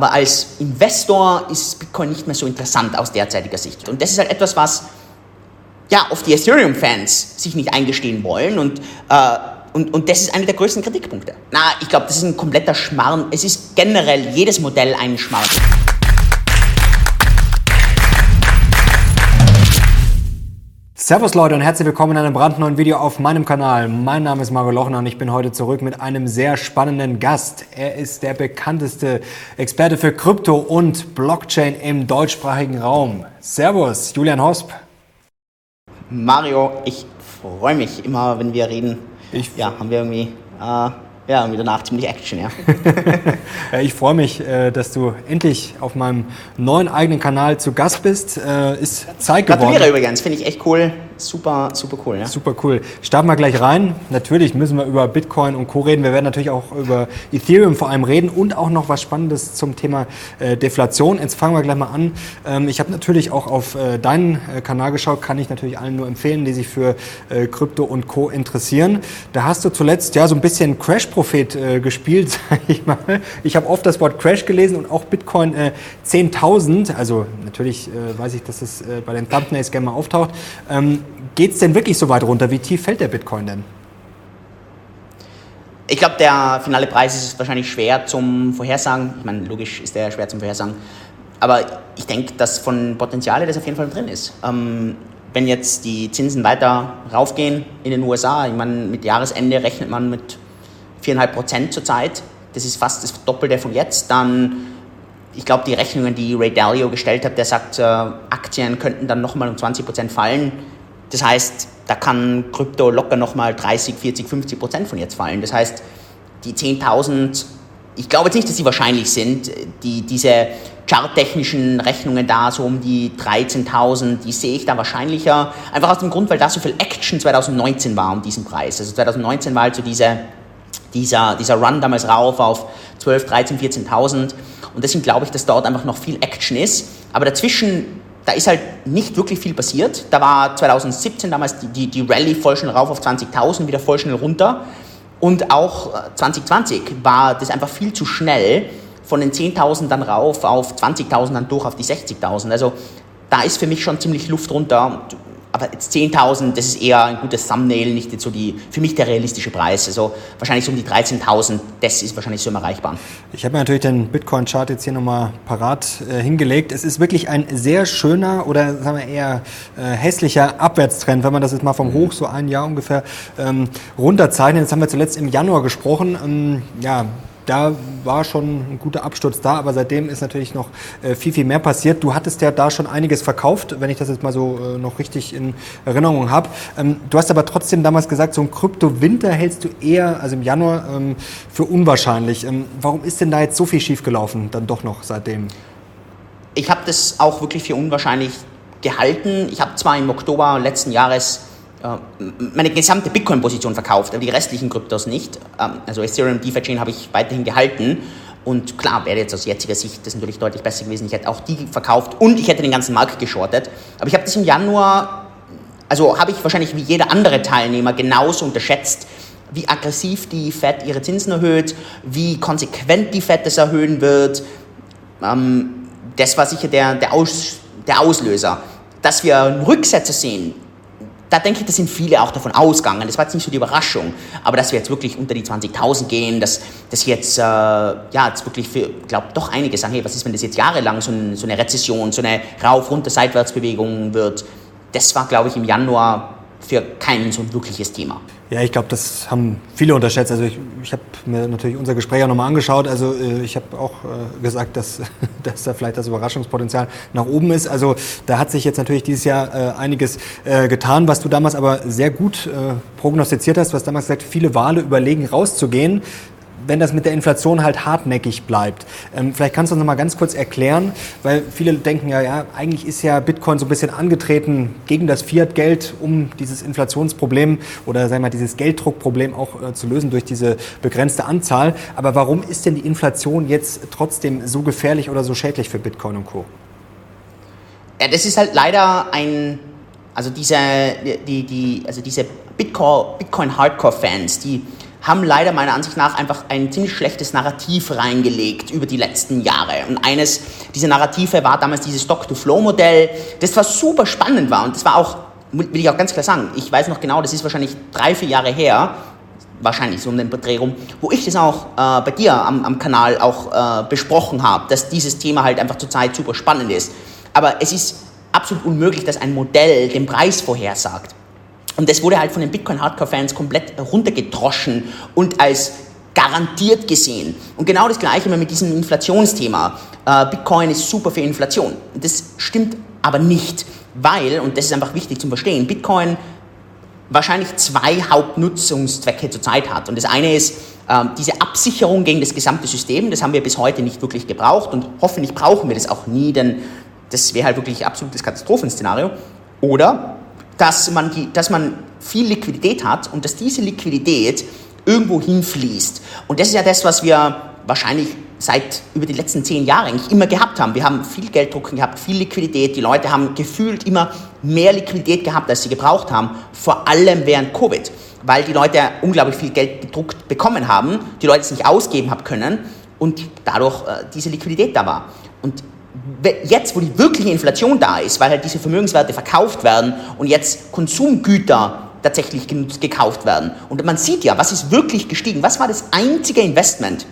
Aber als Investor ist Bitcoin nicht mehr so interessant aus derzeitiger Sicht. Und das ist halt etwas, was ja, oft die Ethereum-Fans sich nicht eingestehen wollen. Und, äh, und, und das ist einer der größten Kritikpunkte. Na, ich glaube, das ist ein kompletter Schmarrn. Es ist generell jedes Modell ein Schmarrn. Servus Leute und herzlich willkommen in einem brandneuen Video auf meinem Kanal. Mein Name ist Mario Lochner und ich bin heute zurück mit einem sehr spannenden Gast. Er ist der bekannteste Experte für Krypto und Blockchain im deutschsprachigen Raum. Servus, Julian Hosp. Mario, ich freue mich immer, wenn wir reden. Ich ja, haben wir irgendwie äh, ja, irgendwie danach ziemlich Action, ja. ich freue mich, äh, dass du endlich auf meinem neuen eigenen Kanal zu Gast bist. Äh, ist Zeit geworden. Gratuliere übrigens, finde ich echt cool. Super, super cool, ja. Super cool. Starten wir gleich rein. Natürlich müssen wir über Bitcoin und Co. reden. Wir werden natürlich auch über Ethereum vor allem reden und auch noch was Spannendes zum Thema äh, Deflation. Jetzt fangen wir gleich mal an. Ähm, ich habe natürlich auch auf deinen Kanal geschaut, kann ich natürlich allen nur empfehlen, die sich für Krypto und Co. interessieren. Da hast du zuletzt ja so ein bisschen Crash Crash-Prophet äh, gespielt, sage ich mal. Ich habe oft das Wort Crash gelesen und auch Bitcoin äh, 10.000. Also natürlich äh, weiß ich, dass es äh, bei den Thumbnails gerne mal auftaucht. Ähm, Geht es denn wirklich so weit runter? Wie tief fällt der Bitcoin denn? Ich glaube, der finale Preis ist wahrscheinlich schwer zum Vorhersagen. Ich meine, logisch ist der schwer zum Vorhersagen. Aber ich denke, dass von Potenziale das auf jeden Fall drin ist. Ähm, wenn jetzt die Zinsen weiter raufgehen in den USA, ich meine, mit Jahresende rechnet man mit 4,5 Prozent zurzeit. Das ist fast das Doppelte von jetzt. Dann, ich glaube, die Rechnungen, die Ray Dalio gestellt hat, der sagt, äh, Aktien könnten dann nochmal um 20 Prozent fallen. Das heißt, da kann Krypto locker nochmal 30, 40, 50 Prozent von jetzt fallen. Das heißt, die 10.000, ich glaube jetzt nicht, dass sie wahrscheinlich sind, die, diese charttechnischen Rechnungen da, so um die 13.000, die sehe ich da wahrscheinlicher. Einfach aus dem Grund, weil da so viel Action 2019 war um diesen Preis. Also 2019 war halt so diese dieser, dieser Run damals rauf auf 12, 13, 14.000. Und deswegen glaube ich, dass dort einfach noch viel Action ist. Aber dazwischen, da ist halt nicht wirklich viel passiert. Da war 2017 damals die, die, die Rallye voll schnell rauf auf 20.000, wieder voll schnell runter. Und auch 2020 äh, war das einfach viel zu schnell von den 10.000 dann rauf auf 20.000 dann durch auf die 60.000. Also da ist für mich schon ziemlich Luft runter aber jetzt 10.000, das ist eher ein gutes Thumbnail, nicht so die, für mich der realistische Preis. Also wahrscheinlich so um die 13.000, das ist wahrscheinlich so im Erreichbaren. Ich habe mir natürlich den Bitcoin-Chart jetzt hier nochmal parat äh, hingelegt. Es ist wirklich ein sehr schöner oder sagen wir eher äh, hässlicher Abwärtstrend, wenn man das jetzt mal vom mhm. Hoch so ein Jahr ungefähr ähm, runterzeichnet. Jetzt haben wir zuletzt im Januar gesprochen. Ähm, ja, da war schon ein guter Absturz da, aber seitdem ist natürlich noch äh, viel, viel mehr passiert. Du hattest ja da schon einiges verkauft, wenn ich das jetzt mal so äh, noch richtig in Erinnerung habe. Ähm, du hast aber trotzdem damals gesagt, so ein Krypto-Winter hältst du eher, also im Januar, ähm, für unwahrscheinlich. Ähm, warum ist denn da jetzt so viel schiefgelaufen, dann doch noch seitdem? Ich habe das auch wirklich für unwahrscheinlich gehalten. Ich habe zwar im Oktober letzten Jahres meine gesamte Bitcoin-Position verkauft, aber die restlichen Kryptos nicht. Ähm, also Ethereum, DeFi Chain habe ich weiterhin gehalten. Und klar, wäre jetzt aus jetziger Sicht das natürlich deutlich besser gewesen. Ich hätte auch die verkauft und ich hätte den ganzen Markt geschortet. Aber ich habe das im Januar, also habe ich wahrscheinlich wie jeder andere Teilnehmer genauso unterschätzt, wie aggressiv die Fed ihre Zinsen erhöht, wie konsequent die Fed das erhöhen wird. Ähm, das war sicher der, der, Aus, der Auslöser. Dass wir einen Rücksetzer sehen, da denke ich, da sind viele auch davon ausgegangen. Das war jetzt nicht so die Überraschung, aber dass wir jetzt wirklich unter die 20.000 gehen, dass das jetzt, äh, ja, jetzt wirklich für, glaube doch einige sagen, hey, was ist, wenn das jetzt jahrelang so, ein, so eine Rezession, so eine rauf, runter, Seitwärtsbewegung wird? Das war, glaube ich, im Januar für kein so ein wirkliches Thema. Ja, ich glaube, das haben viele unterschätzt. Also ich, ich habe mir natürlich unser Gespräch auch nochmal angeschaut. Also äh, ich habe auch äh, gesagt, dass, dass da vielleicht das Überraschungspotenzial nach oben ist. Also da hat sich jetzt natürlich dieses Jahr äh, einiges getan, was du damals aber sehr gut prognostiziert hast. Du hast damals gesagt, viele Wale überlegen rauszugehen wenn das mit der Inflation halt hartnäckig bleibt. Ähm, vielleicht kannst du uns noch mal ganz kurz erklären, weil viele denken ja, ja, eigentlich ist ja Bitcoin so ein bisschen angetreten gegen das Fiat-Geld, um dieses Inflationsproblem oder sagen wir mal dieses Gelddruckproblem auch äh, zu lösen durch diese begrenzte Anzahl. Aber warum ist denn die Inflation jetzt trotzdem so gefährlich oder so schädlich für Bitcoin und Co? Ja, das ist halt leider ein, also diese, die, die, also diese Bitcoin-Hardcore-Fans, die haben leider meiner Ansicht nach einfach ein ziemlich schlechtes Narrativ reingelegt über die letzten Jahre. Und eines dieser Narrative war damals dieses Stock-to-Flow-Modell, das zwar super spannend war und das war auch, will ich auch ganz klar sagen, ich weiß noch genau, das ist wahrscheinlich drei, vier Jahre her, wahrscheinlich so um den Dreh rum, wo ich das auch äh, bei dir am, am Kanal auch äh, besprochen habe, dass dieses Thema halt einfach zurzeit super spannend ist. Aber es ist absolut unmöglich, dass ein Modell den Preis vorhersagt. Und das wurde halt von den Bitcoin-Hardcore-Fans komplett runtergedroschen und als garantiert gesehen. Und genau das gleiche mit diesem Inflationsthema. Äh, Bitcoin ist super für Inflation. Das stimmt aber nicht, weil, und das ist einfach wichtig zum Verstehen, Bitcoin wahrscheinlich zwei Hauptnutzungszwecke zurzeit hat. Und das eine ist äh, diese Absicherung gegen das gesamte System. Das haben wir bis heute nicht wirklich gebraucht und hoffentlich brauchen wir das auch nie, denn das wäre halt wirklich absolutes Katastrophenszenario. Oder dass man, die, dass man viel Liquidität hat und dass diese Liquidität irgendwo hinfließt. Und das ist ja das, was wir wahrscheinlich seit über die letzten zehn Jahre eigentlich immer gehabt haben. Wir haben viel Gelddrucken gehabt, viel Liquidität. Die Leute haben gefühlt immer mehr Liquidität gehabt, als sie gebraucht haben, vor allem während Covid, weil die Leute unglaublich viel Geld gedruckt bekommen haben, die Leute es nicht ausgeben haben können und dadurch äh, diese Liquidität da war. Und jetzt, wo die wirkliche Inflation da ist, weil halt diese Vermögenswerte verkauft werden und jetzt Konsumgüter tatsächlich gekauft werden. Und man sieht ja, was ist wirklich gestiegen? Was war das einzige Investment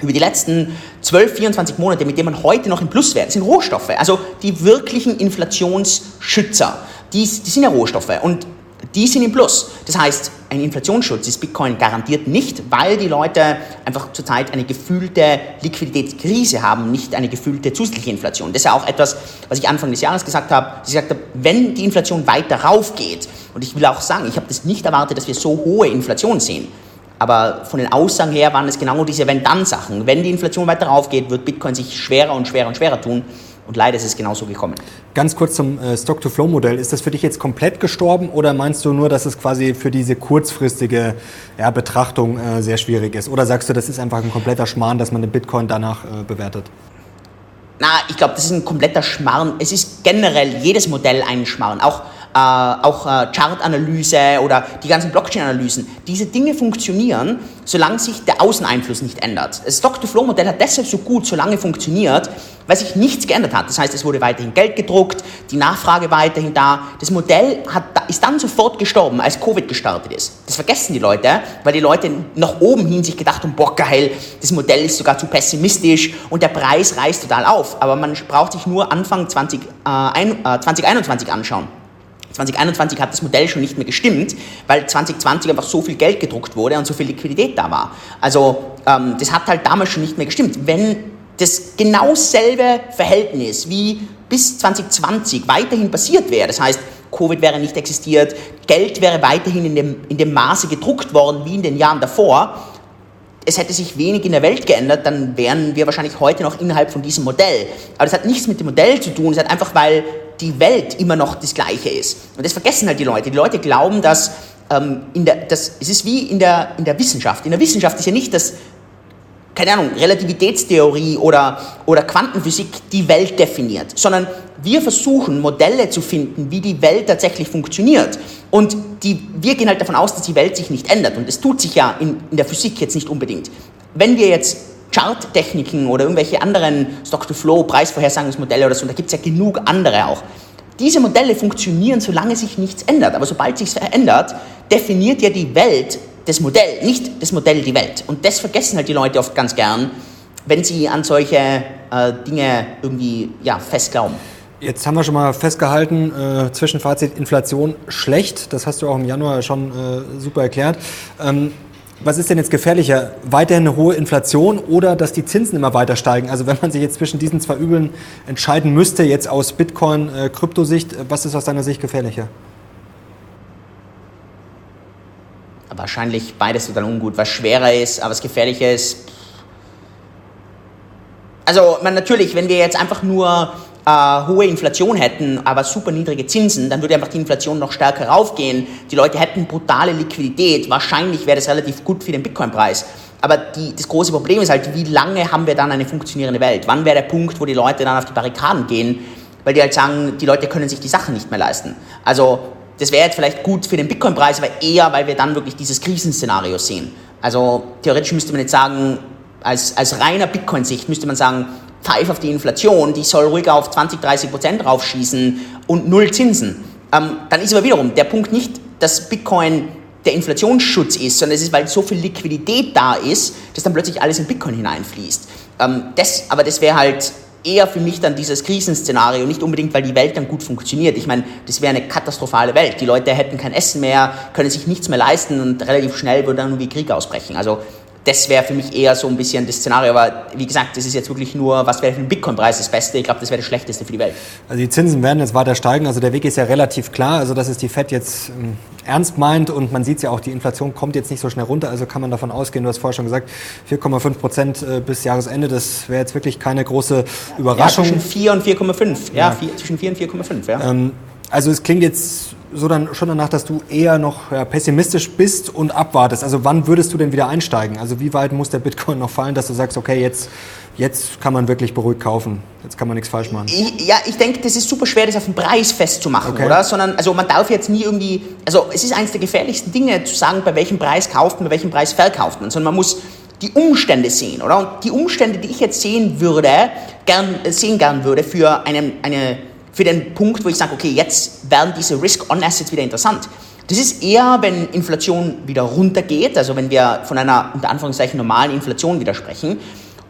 über die letzten 12, 24 Monate, mit dem man heute noch im Plus wäre? Das sind Rohstoffe. Also die wirklichen Inflationsschützer, die, die sind ja Rohstoffe. Und die sind im Plus. Das heißt, ein Inflationsschutz ist Bitcoin garantiert nicht, weil die Leute einfach zurzeit eine gefühlte Liquiditätskrise haben, nicht eine gefühlte zusätzliche Inflation. Das ist ja auch etwas, was ich Anfang des Jahres gesagt habe. Ich gesagt habe, wenn die Inflation weiter raufgeht, und ich will auch sagen, ich habe das nicht erwartet, dass wir so hohe Inflation sehen. Aber von den Aussagen her waren es genau diese Wenn-Dann-Sachen. Wenn die Inflation weiter raufgeht, wird Bitcoin sich schwerer und schwerer und schwerer tun. Und leider ist es genauso gekommen. Ganz kurz zum äh, Stock-to-Flow-Modell. Ist das für dich jetzt komplett gestorben oder meinst du nur, dass es quasi für diese kurzfristige ja, Betrachtung äh, sehr schwierig ist? Oder sagst du, das ist einfach ein kompletter Schmarrn, dass man den Bitcoin danach äh, bewertet? Na, ich glaube, das ist ein kompletter Schmarrn. Es ist generell jedes Modell ein Schmarrn. Auch äh, auch äh, Chartanalyse oder die ganzen Blockchain-Analysen. Diese Dinge funktionieren, solange sich der Außeneinfluss nicht ändert. Das Stock-to-Flow-Modell hat deshalb so gut so lange funktioniert, weil sich nichts geändert hat. Das heißt, es wurde weiterhin Geld gedruckt, die Nachfrage weiterhin da. Das Modell hat, ist dann sofort gestorben, als Covid gestartet ist. Das vergessen die Leute, weil die Leute nach oben hin sich gedacht haben, boah geil, das Modell ist sogar zu pessimistisch und der Preis reißt total auf. Aber man braucht sich nur Anfang 20, äh, ein, äh, 2021 anschauen. 2021 hat das Modell schon nicht mehr gestimmt, weil 2020 einfach so viel Geld gedruckt wurde und so viel Liquidität da war. Also ähm, das hat halt damals schon nicht mehr gestimmt. Wenn das genau selbe Verhältnis wie bis 2020 weiterhin passiert wäre, das heißt, Covid wäre nicht existiert, Geld wäre weiterhin in dem, in dem Maße gedruckt worden wie in den Jahren davor, es hätte sich wenig in der Welt geändert, dann wären wir wahrscheinlich heute noch innerhalb von diesem Modell. Aber das hat nichts mit dem Modell zu tun, es hat einfach, weil die Welt immer noch das Gleiche ist. Und das vergessen halt die Leute. Die Leute glauben, dass, ähm, in der, dass es ist wie in der, in der Wissenschaft. In der Wissenschaft ist ja nicht das, keine Ahnung, Relativitätstheorie oder, oder Quantenphysik die Welt definiert, sondern wir versuchen Modelle zu finden, wie die Welt tatsächlich funktioniert. Und die, wir gehen halt davon aus, dass die Welt sich nicht ändert. Und es tut sich ja in, in der Physik jetzt nicht unbedingt. Wenn wir jetzt Charttechniken oder irgendwelche anderen Stock-to-Flow, Preisvorhersagungsmodelle oder so, da gibt es ja genug andere auch. Diese Modelle funktionieren, solange sich nichts ändert. Aber sobald sich verändert, definiert ja die Welt das Modell, nicht das Modell die Welt. Und das vergessen halt die Leute oft ganz gern, wenn sie an solche äh, Dinge irgendwie ja, fest glauben. Jetzt haben wir schon mal festgehalten, äh, Zwischenfazit Inflation schlecht. Das hast du auch im Januar schon äh, super erklärt. Ähm, was ist denn jetzt gefährlicher? Weiterhin eine hohe Inflation oder dass die Zinsen immer weiter steigen? Also wenn man sich jetzt zwischen diesen zwei Übeln entscheiden müsste, jetzt aus Bitcoin-Kryptosicht, äh, was ist aus deiner Sicht gefährlicher? Wahrscheinlich beides total ungut. Was schwerer ist, aber was gefährlicher ist. Also man, natürlich, wenn wir jetzt einfach nur äh, hohe Inflation hätten, aber super niedrige Zinsen, dann würde einfach die Inflation noch stärker raufgehen. Die Leute hätten brutale Liquidität. Wahrscheinlich wäre das relativ gut für den Bitcoin-Preis. Aber die, das große Problem ist halt, wie lange haben wir dann eine funktionierende Welt? Wann wäre der Punkt, wo die Leute dann auf die Barrikaden gehen, weil die halt sagen, die Leute können sich die Sachen nicht mehr leisten. Also das wäre jetzt vielleicht gut für den Bitcoin-Preis, aber eher, weil wir dann wirklich dieses Krisenszenario sehen. Also theoretisch müsste man jetzt sagen, als, als reiner Bitcoin-Sicht müsste man sagen, pfeif auf die Inflation, die soll ruhig auf 20, 30 Prozent raufschießen und null Zinsen. Ähm, dann ist aber wiederum der Punkt nicht, dass Bitcoin der Inflationsschutz ist, sondern es ist, weil so viel Liquidität da ist, dass dann plötzlich alles in Bitcoin hineinfließt. Ähm, das, aber das wäre halt eher für mich dann dieses Krisenszenario, nicht unbedingt, weil die Welt dann gut funktioniert. Ich meine, das wäre eine katastrophale Welt. Die Leute hätten kein Essen mehr, können sich nichts mehr leisten und relativ schnell würde dann irgendwie Krieg ausbrechen. Also das wäre für mich eher so ein bisschen das Szenario. Aber wie gesagt, das ist jetzt wirklich nur, was wäre für den Bitcoin-Preis das Beste? Ich glaube, das wäre das Schlechteste für die Welt. Also die Zinsen werden jetzt weiter steigen. Also der Weg ist ja relativ klar. Also dass es die FED jetzt ähm, ernst meint und man sieht es ja auch, die Inflation kommt jetzt nicht so schnell runter. Also kann man davon ausgehen, du hast vorher schon gesagt, 4,5 Prozent äh, bis Jahresende. Das wäre jetzt wirklich keine große Überraschung. Ja, zwischen 4 und 4,5. Ja, ja. 4, zwischen 4 und 4,5. Ja. Ähm, also es klingt jetzt so dann schon danach, dass du eher noch ja, pessimistisch bist und abwartest. Also wann würdest du denn wieder einsteigen? Also wie weit muss der Bitcoin noch fallen, dass du sagst, okay, jetzt, jetzt kann man wirklich beruhigt kaufen, jetzt kann man nichts falsch machen? Ich, ja, ich denke, das ist super schwer, das auf den Preis festzumachen, okay. oder? Sondern, also man darf jetzt nie irgendwie, also es ist eines der gefährlichsten Dinge zu sagen, bei welchem Preis kauft man, bei welchem Preis verkauft man, sondern man muss die Umstände sehen, oder? Und die Umstände, die ich jetzt sehen würde, gern, sehen gern würde für einen, eine für den Punkt, wo ich sage, okay, jetzt werden diese Risk-on-Assets wieder interessant. Das ist eher, wenn Inflation wieder runtergeht, also wenn wir von einer unter Anführungszeichen normalen Inflation wieder sprechen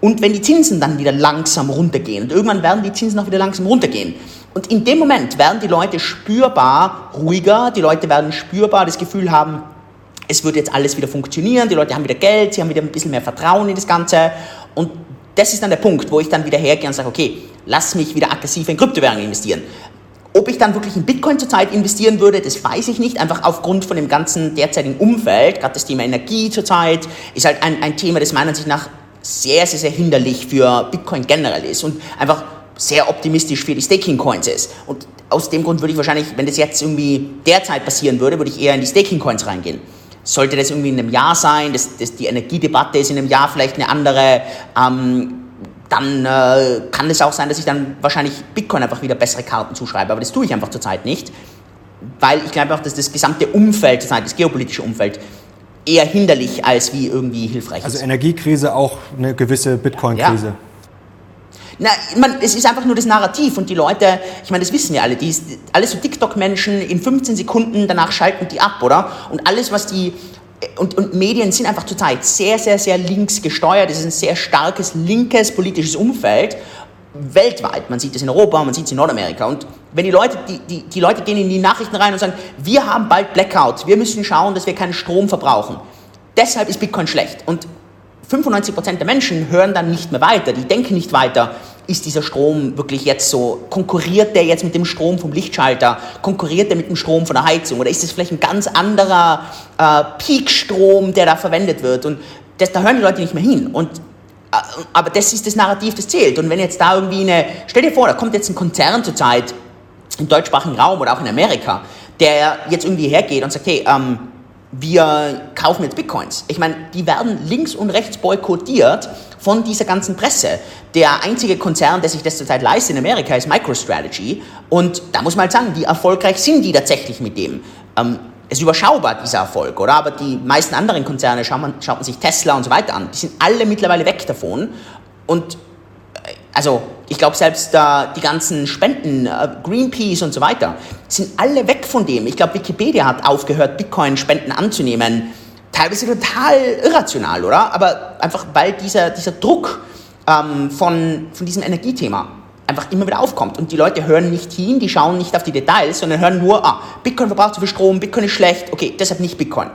und wenn die Zinsen dann wieder langsam runtergehen und irgendwann werden die Zinsen auch wieder langsam runtergehen. Und in dem Moment werden die Leute spürbar ruhiger, die Leute werden spürbar das Gefühl haben, es wird jetzt alles wieder funktionieren, die Leute haben wieder Geld, sie haben wieder ein bisschen mehr Vertrauen in das Ganze und das ist dann der Punkt, wo ich dann wieder hergehe und sage, okay, lass mich wieder aggressiv in Kryptowährungen investieren. Ob ich dann wirklich in Bitcoin zurzeit investieren würde, das weiß ich nicht. Einfach aufgrund von dem ganzen derzeitigen Umfeld, gerade das Thema Energie zurzeit, ist halt ein, ein Thema, das meiner Ansicht nach sehr, sehr, sehr hinderlich für Bitcoin generell ist und einfach sehr optimistisch für die Staking-Coins ist. Und aus dem Grund würde ich wahrscheinlich, wenn das jetzt irgendwie derzeit passieren würde, würde ich eher in die Staking-Coins reingehen. Sollte das irgendwie in einem Jahr sein, das, das, die Energiedebatte ist in einem Jahr vielleicht eine andere, ähm, dann äh, kann es auch sein, dass ich dann wahrscheinlich Bitcoin einfach wieder bessere Karten zuschreibe. Aber das tue ich einfach zurzeit nicht, weil ich glaube auch, dass das gesamte Umfeld, das geopolitische Umfeld, eher hinderlich als wie irgendwie hilfreich also ist. Also Energiekrise auch eine gewisse Bitcoin-Krise. Ja. Na, man, es ist einfach nur das Narrativ und die Leute, ich meine, das wissen wir alle, die alle so TikTok-Menschen in 15 Sekunden danach schalten die ab, oder? Und alles, was die und, und, Medien sind einfach zurzeit sehr, sehr, sehr links gesteuert. Es ist ein sehr starkes linkes politisches Umfeld weltweit. Man sieht es in Europa, man sieht es in Nordamerika. Und wenn die Leute, die, die, die Leute gehen in die Nachrichten rein und sagen, wir haben bald Blackout, wir müssen schauen, dass wir keinen Strom verbrauchen. Deshalb ist Bitcoin schlecht. Und 95% der Menschen hören dann nicht mehr weiter, die denken nicht weiter, ist dieser Strom wirklich jetzt so, konkurriert der jetzt mit dem Strom vom Lichtschalter, konkurriert der mit dem Strom von der Heizung? Oder ist es vielleicht ein ganz anderer äh, Peakstrom, der da verwendet wird? Und das, da hören die Leute nicht mehr hin. Und äh, aber das ist das Narrativ, das zählt. Und wenn jetzt da irgendwie eine, stell dir vor, da kommt jetzt ein Konzern zurzeit im deutschsprachigen Raum oder auch in Amerika, der jetzt irgendwie hergeht und sagt, hey, ähm, wir kaufen jetzt Bitcoins. Ich meine, die werden links und rechts boykottiert von dieser ganzen Presse. Der einzige Konzern, der sich das zurzeit leistet in Amerika, ist MicroStrategy. Und da muss man halt sagen, wie erfolgreich sind die tatsächlich mit dem. Ähm, es ist überschaubar, dieser Erfolg, oder? Aber die meisten anderen Konzerne, schaut man, schaut man sich Tesla und so weiter an, die sind alle mittlerweile weg davon. Und also ich glaube selbst äh, die ganzen Spenden, äh, Greenpeace und so weiter, sind alle weg von dem. Ich glaube, Wikipedia hat aufgehört, Bitcoin-Spenden anzunehmen. Teilweise total irrational, oder? Aber einfach weil dieser, dieser Druck ähm, von, von diesem Energiethema einfach immer wieder aufkommt. Und die Leute hören nicht hin, die schauen nicht auf die Details, sondern hören nur, ah, Bitcoin verbraucht zu viel Strom, Bitcoin ist schlecht, okay, deshalb nicht Bitcoin.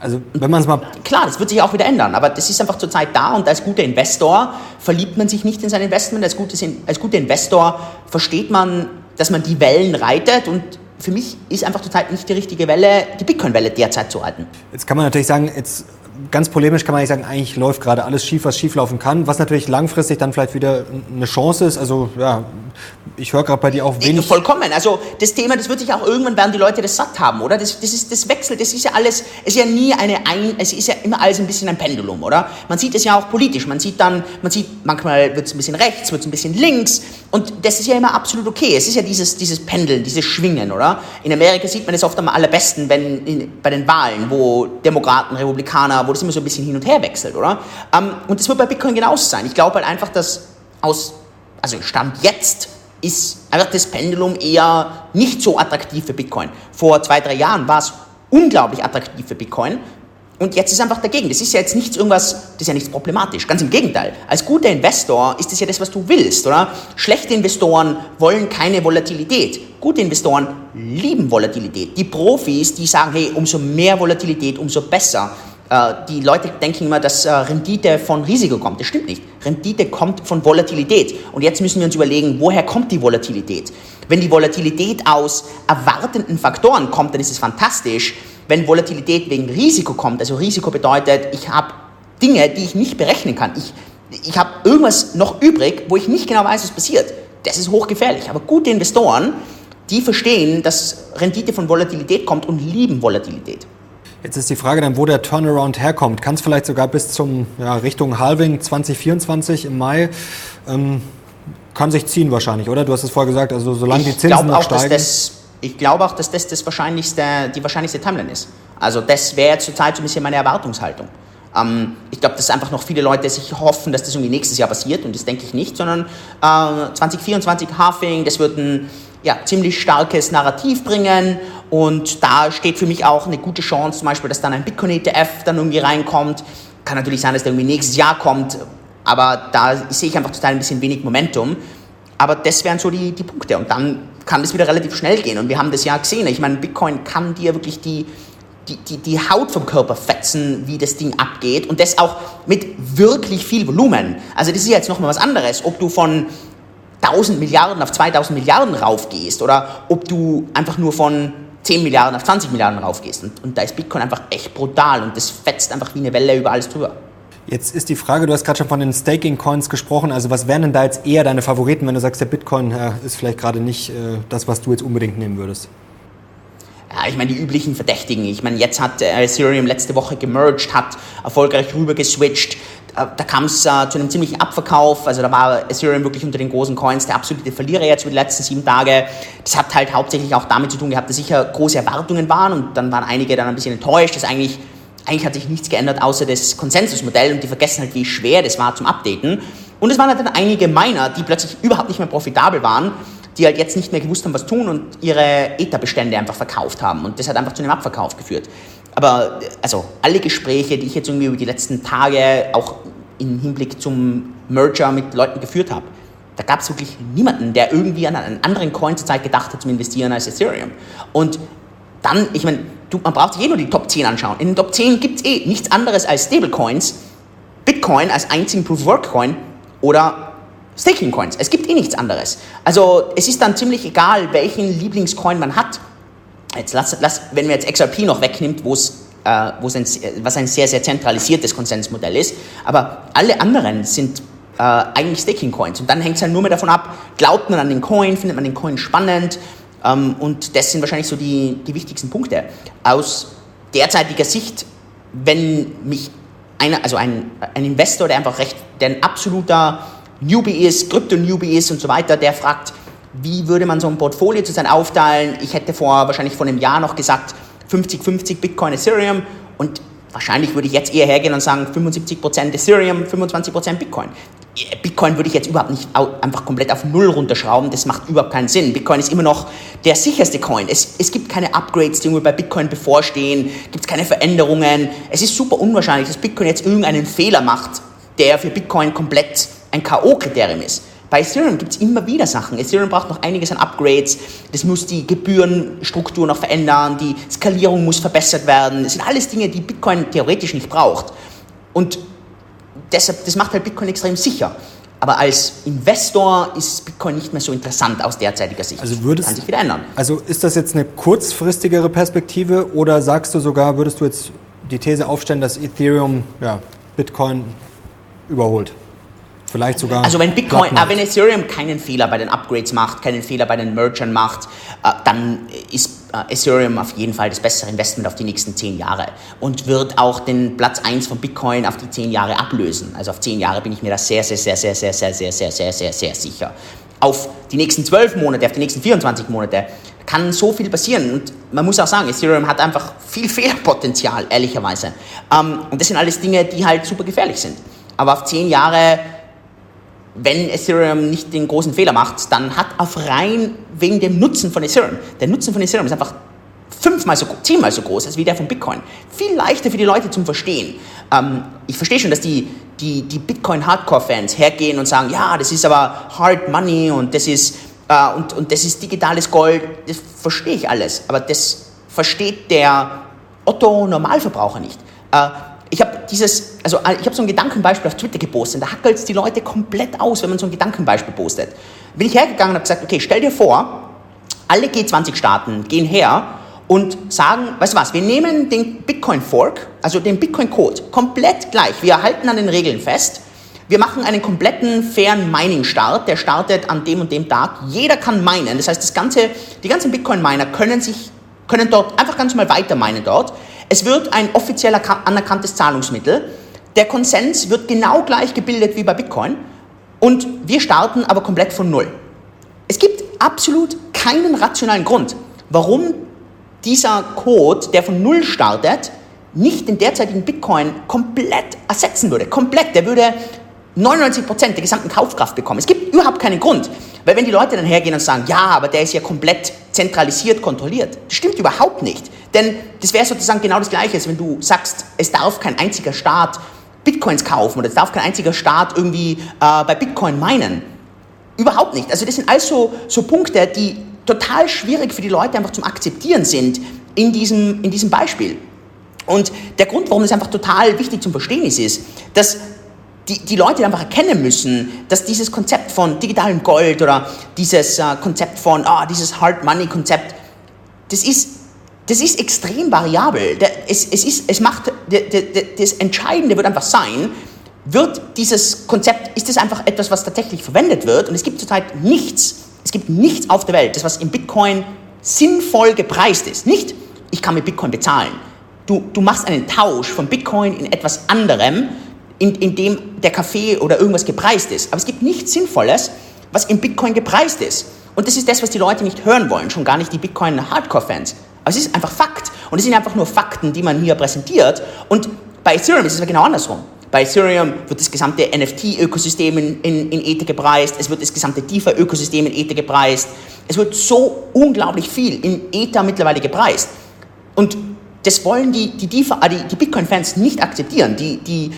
Also wenn man es mal... Klar, das wird sich auch wieder ändern, aber das ist einfach zurzeit da und als guter Investor verliebt man sich nicht in sein Investment. Als, gutes, als guter Investor versteht man, dass man die Wellen reitet und für mich ist einfach zurzeit nicht die richtige Welle, die Bitcoin-Welle derzeit zu reiten. Jetzt kann man natürlich sagen, jetzt ganz polemisch kann man nicht sagen, eigentlich läuft gerade alles schief, was schief laufen kann, was natürlich langfristig dann vielleicht wieder eine Chance ist. Also ja, ich höre gerade bei dir auch wenig. Vollkommen. Also das Thema, das wird sich auch irgendwann werden die Leute das satt haben, oder? Das, das ist das Wechsel, das ist ja alles, es ist ja nie eine ein, es ist ja immer alles ein bisschen ein Pendulum, oder? Man sieht es ja auch politisch. Man sieht dann, man sieht, manchmal wird es ein bisschen rechts, wird es ein bisschen links und das ist ja immer absolut okay. Es ist ja dieses, dieses Pendeln, dieses Schwingen, oder? In Amerika sieht man es oft am allerbesten, wenn in, bei den Wahlen, wo Demokraten, Republikaner wo das immer so ein bisschen hin und her wechselt, oder? Ähm, und das wird bei Bitcoin genauso sein. Ich glaube halt einfach, dass aus, also Stand jetzt ist einfach das Pendulum eher nicht so attraktiv für Bitcoin. Vor zwei, drei Jahren war es unglaublich attraktiv für Bitcoin. Und jetzt ist einfach dagegen. Das ist ja jetzt nichts irgendwas, das ist ja nichts problematisch. Ganz im Gegenteil. Als guter Investor ist das ja das, was du willst, oder? Schlechte Investoren wollen keine Volatilität. Gute Investoren lieben Volatilität. Die Profis, die sagen, hey, umso mehr Volatilität, umso besser. Äh, die Leute denken immer, dass äh, Rendite von Risiko kommt. Das stimmt nicht. Rendite kommt von Volatilität. Und jetzt müssen wir uns überlegen, woher kommt die Volatilität? Wenn die Volatilität aus erwartenden Faktoren kommt, dann ist es fantastisch wenn Volatilität wegen Risiko kommt, also Risiko bedeutet, ich habe Dinge, die ich nicht berechnen kann. Ich, ich habe irgendwas noch übrig, wo ich nicht genau weiß, was passiert. Das ist hochgefährlich. Aber gute Investoren, die verstehen, dass Rendite von Volatilität kommt und lieben Volatilität. Jetzt ist die Frage dann, wo der Turnaround herkommt. Kann es vielleicht sogar bis zum ja, Richtung Halving 2024 im Mai ähm, kann sich ziehen wahrscheinlich, oder? Du hast es vorher gesagt, also solange ich die Zinsen noch steigen. Dass das ich glaube auch, dass das, das wahrscheinlichste, die wahrscheinlichste Timeline ist. Also das wäre zurzeit so ein bisschen meine Erwartungshaltung. Ähm, ich glaube, dass einfach noch viele Leute sich hoffen, dass das irgendwie nächstes Jahr passiert und das denke ich nicht, sondern äh, 2024 Halving, das wird ein ja, ziemlich starkes Narrativ bringen und da steht für mich auch eine gute Chance, zum Beispiel, dass dann ein Bitcoin-ETF dann irgendwie reinkommt. Kann natürlich sein, dass der irgendwie nächstes Jahr kommt, aber da sehe ich einfach total ein bisschen wenig Momentum. Aber das wären so die, die Punkte. Und dann kann das wieder relativ schnell gehen. Und wir haben das ja gesehen. Ich meine, Bitcoin kann dir wirklich die, die, die, die Haut vom Körper fetzen, wie das Ding abgeht. Und das auch mit wirklich viel Volumen. Also das ist jetzt nochmal was anderes, ob du von 1000 Milliarden auf 2000 Milliarden raufgehst oder ob du einfach nur von 10 Milliarden auf 20 Milliarden raufgehst. Und, und da ist Bitcoin einfach echt brutal und das fetzt einfach wie eine Welle über alles drüber. Jetzt ist die Frage, du hast gerade schon von den Staking-Coins gesprochen. Also was wären denn da jetzt eher deine Favoriten, wenn du sagst, der Bitcoin äh, ist vielleicht gerade nicht äh, das, was du jetzt unbedingt nehmen würdest? Ja, ich meine, die üblichen Verdächtigen. Ich meine, jetzt hat äh, Ethereum letzte Woche gemerged, hat erfolgreich rüber geswitcht. Äh, da kam es äh, zu einem ziemlichen Abverkauf. Also da war Ethereum wirklich unter den großen Coins der absolute Verlierer jetzt für die letzten sieben Tage. Das hat halt hauptsächlich auch damit zu tun gehabt, dass sicher große Erwartungen waren und dann waren einige dann ein bisschen enttäuscht, dass eigentlich eigentlich hat sich nichts geändert, außer das Konsensusmodell und die vergessen halt, wie schwer das war zum Updaten. Und es waren halt dann einige Miner, die plötzlich überhaupt nicht mehr profitabel waren, die halt jetzt nicht mehr gewusst haben, was tun und ihre Ether-Bestände einfach verkauft haben. Und das hat einfach zu einem Abverkauf geführt. Aber also alle Gespräche, die ich jetzt irgendwie über die letzten Tage auch im Hinblick zum Merger mit Leuten geführt habe, da gab es wirklich niemanden, der irgendwie an einen anderen Coin zur Zeit gedacht hat zum Investieren als Ethereum. Und dann, ich meine, man braucht sich eh nur die Top 10 anschauen. In den Top 10 gibt es eh nichts anderes als Stablecoins, Bitcoin als einzigen Proof-of-Work-Coin oder Staking-Coins. Es gibt eh nichts anderes. Also es ist dann ziemlich egal, welchen Lieblingscoin man hat. Jetzt lass, lass, wenn wir jetzt XRP noch wegnimmt, wo es äh, wo ein, was ein sehr, sehr zentralisiertes Konsensmodell ist. Aber alle anderen sind äh, eigentlich Staking Coins. Und dann hängt es halt nur mehr davon ab, glaubt man an den Coin, findet man den Coin spannend, ähm, und das sind wahrscheinlich so die, die wichtigsten Punkte. Aus derzeitiger Sicht, wenn mich einer, also ein, ein Investor, der einfach recht, der ein absoluter Newbie ist, Krypto-Newbie ist und so weiter, der fragt, wie würde man so ein Portfolio zu sein aufteilen? Ich hätte vor, wahrscheinlich vor einem Jahr noch gesagt, 50-50 Bitcoin, Ethereum und wahrscheinlich würde ich jetzt eher hergehen und sagen 75% Ethereum, 25% Bitcoin. Bitcoin würde ich jetzt überhaupt nicht einfach komplett auf Null runterschrauben, das macht überhaupt keinen Sinn. Bitcoin ist immer noch der sicherste Coin. Es, es gibt keine Upgrades, die irgendwie bei Bitcoin bevorstehen, gibt keine Veränderungen. Es ist super unwahrscheinlich, dass Bitcoin jetzt irgendeinen Fehler macht, der für Bitcoin komplett ein K.O.-Kriterium ist. Bei Ethereum gibt es immer wieder Sachen. Ethereum braucht noch einiges an Upgrades. Das muss die Gebührenstruktur noch verändern, die Skalierung muss verbessert werden. Das sind alles Dinge, die Bitcoin theoretisch nicht braucht. Und deshalb, das macht halt Bitcoin extrem sicher. Aber als Investor ist Bitcoin nicht mehr so interessant aus derzeitiger Sicht. Also würdest, Kann sich wieder ändern. Also ist das jetzt eine kurzfristigere Perspektive oder sagst du sogar, würdest du jetzt die These aufstellen, dass Ethereum ja, Bitcoin überholt? Vielleicht sogar. Also wenn Bitcoin, äh, wenn Ethereum keinen Fehler bei den Upgrades macht, keinen Fehler bei den Merchern macht, äh, dann ist äh, Ethereum auf jeden Fall das bessere Investment auf die nächsten zehn Jahre und wird auch den Platz 1 von Bitcoin auf die zehn Jahre ablösen. Also auf zehn Jahre bin ich mir da sehr, sehr, sehr, sehr, sehr, sehr, sehr, sehr, sehr, sehr sicher. auf die nächsten 12 Monate, auf die nächsten 24 Monate, kann so viel passieren. Und man muss auch sagen, Ethereum hat einfach viel Fehlerpotenzial, ehrlicherweise. Ähm, und das sind alles Dinge, die halt super gefährlich sind. Aber auf 10 Jahre, wenn Ethereum nicht den großen Fehler macht, dann hat auf rein wegen dem Nutzen von Ethereum, der Nutzen von Ethereum ist einfach fünfmal so, zehnmal so groß als wie der von Bitcoin. Viel leichter für die Leute zum Verstehen. Ähm, ich verstehe schon, dass die, die, die Bitcoin-Hardcore-Fans hergehen und sagen, ja, das ist aber Hard Money und das ist, äh, und, und das ist digitales Gold. Das verstehe ich alles. Aber das versteht der Otto-Normalverbraucher nicht. Äh, ich habe dieses, also äh, ich habe so ein Gedankenbeispiel auf Twitter gepostet, da hackelt es die Leute komplett aus, wenn man so ein Gedankenbeispiel postet. Bin ich hergegangen und habe gesagt, okay, stell dir vor, alle G20-Staaten gehen her und sagen, weißt du was, wir nehmen den Bitcoin Fork, also den Bitcoin Code, komplett gleich. Wir halten an den Regeln fest. Wir machen einen kompletten fairen Mining-Start, der startet an dem und dem Tag. Jeder kann minen. Das heißt, das ganze, die ganzen Bitcoin-Miner können sich, können dort einfach ganz normal weiter minen dort. Es wird ein offiziell anerkanntes Zahlungsmittel. Der Konsens wird genau gleich gebildet wie bei Bitcoin. Und wir starten aber komplett von Null. Es gibt absolut keinen rationalen Grund, warum dieser Code, der von Null startet, nicht den derzeitigen Bitcoin komplett ersetzen würde. Komplett. Der würde 99% der gesamten Kaufkraft bekommen. Es gibt überhaupt keinen Grund. Weil wenn die Leute dann hergehen und sagen, ja, aber der ist ja komplett zentralisiert kontrolliert, das stimmt überhaupt nicht. Denn das wäre sozusagen genau das Gleiche, wenn du sagst, es darf kein einziger Staat Bitcoins kaufen oder es darf kein einziger Staat irgendwie äh, bei Bitcoin meinen. Überhaupt nicht. Also das sind also so Punkte, die total schwierig für die Leute einfach zum Akzeptieren sind in diesem, in diesem Beispiel. Und der Grund, warum das einfach total wichtig zum Verstehen ist, ist, dass die, die Leute einfach erkennen müssen, dass dieses Konzept von digitalem Gold oder dieses äh, Konzept von, ah, dieses Hard Money Konzept, das ist, das ist extrem variabel. Es, es, ist, es macht, das Entscheidende wird einfach sein, wird dieses Konzept, ist es einfach etwas, was tatsächlich verwendet wird? Und es gibt zurzeit nichts, es gibt nichts auf der Welt, das was im Bitcoin sinnvoll gepreist ist. Nicht, ich kann mit Bitcoin bezahlen. Du, du machst einen Tausch von Bitcoin in etwas anderem, in, in dem der Kaffee oder irgendwas gepreist ist. Aber es gibt nichts Sinnvolles, was im Bitcoin gepreist ist. Und das ist das, was die Leute nicht hören wollen, schon gar nicht die Bitcoin-Hardcore-Fans. Aber es ist einfach Fakt. Und es sind einfach nur Fakten, die man hier präsentiert. Und bei Ethereum ist es genau andersrum. Bei Ethereum wird das gesamte NFT-Ökosystem in, in, in Ether gepreist, es wird das gesamte DeFi-Ökosystem in Ether gepreist. Es wird so unglaublich viel in Ether mittlerweile gepreist. Und das wollen die, die, äh, die, die Bitcoin-Fans nicht akzeptieren. Die, die,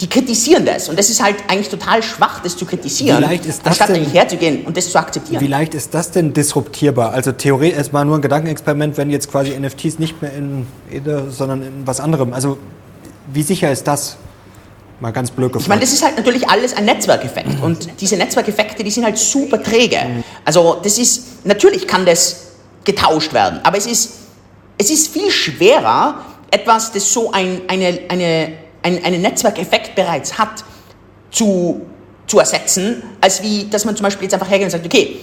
die, kritisieren das. Und das ist halt eigentlich total schwach, das zu kritisieren, wie leicht ist das anstatt denn, eigentlich herzugehen und das zu akzeptieren. Wie leicht ist das denn disruptierbar? Also theoretisch erstmal nur ein Gedankenexperiment, wenn jetzt quasi NFTs nicht mehr in Ether, sondern in was anderem. Also wie sicher ist das? Mal ganz blöd gefragt. Ich meine, das ist halt natürlich alles ein Netzwerkeffekt. Und diese Netzwerkeffekte, die sind halt super träge. Also das ist, natürlich kann das getauscht werden, aber es ist, es ist viel schwerer, etwas, das so ein, eine, eine, ein, einen Netzwerkeffekt bereits hat, zu, zu ersetzen, als wie, dass man zum Beispiel jetzt einfach hergeht und sagt, okay,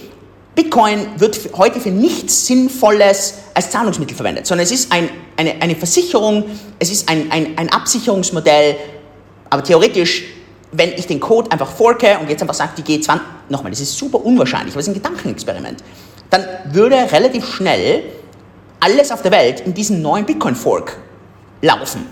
Bitcoin wird heute für nichts Sinnvolles als Zahlungsmittel verwendet, sondern es ist ein, eine, eine Versicherung, es ist ein, ein, ein Absicherungsmodell, aber theoretisch, wenn ich den Code einfach forke und jetzt einfach sage, die G20, nochmal, das ist super unwahrscheinlich, aber es ist ein Gedankenexperiment, dann würde relativ schnell alles auf der Welt in diesen neuen Bitcoin-Fork laufen.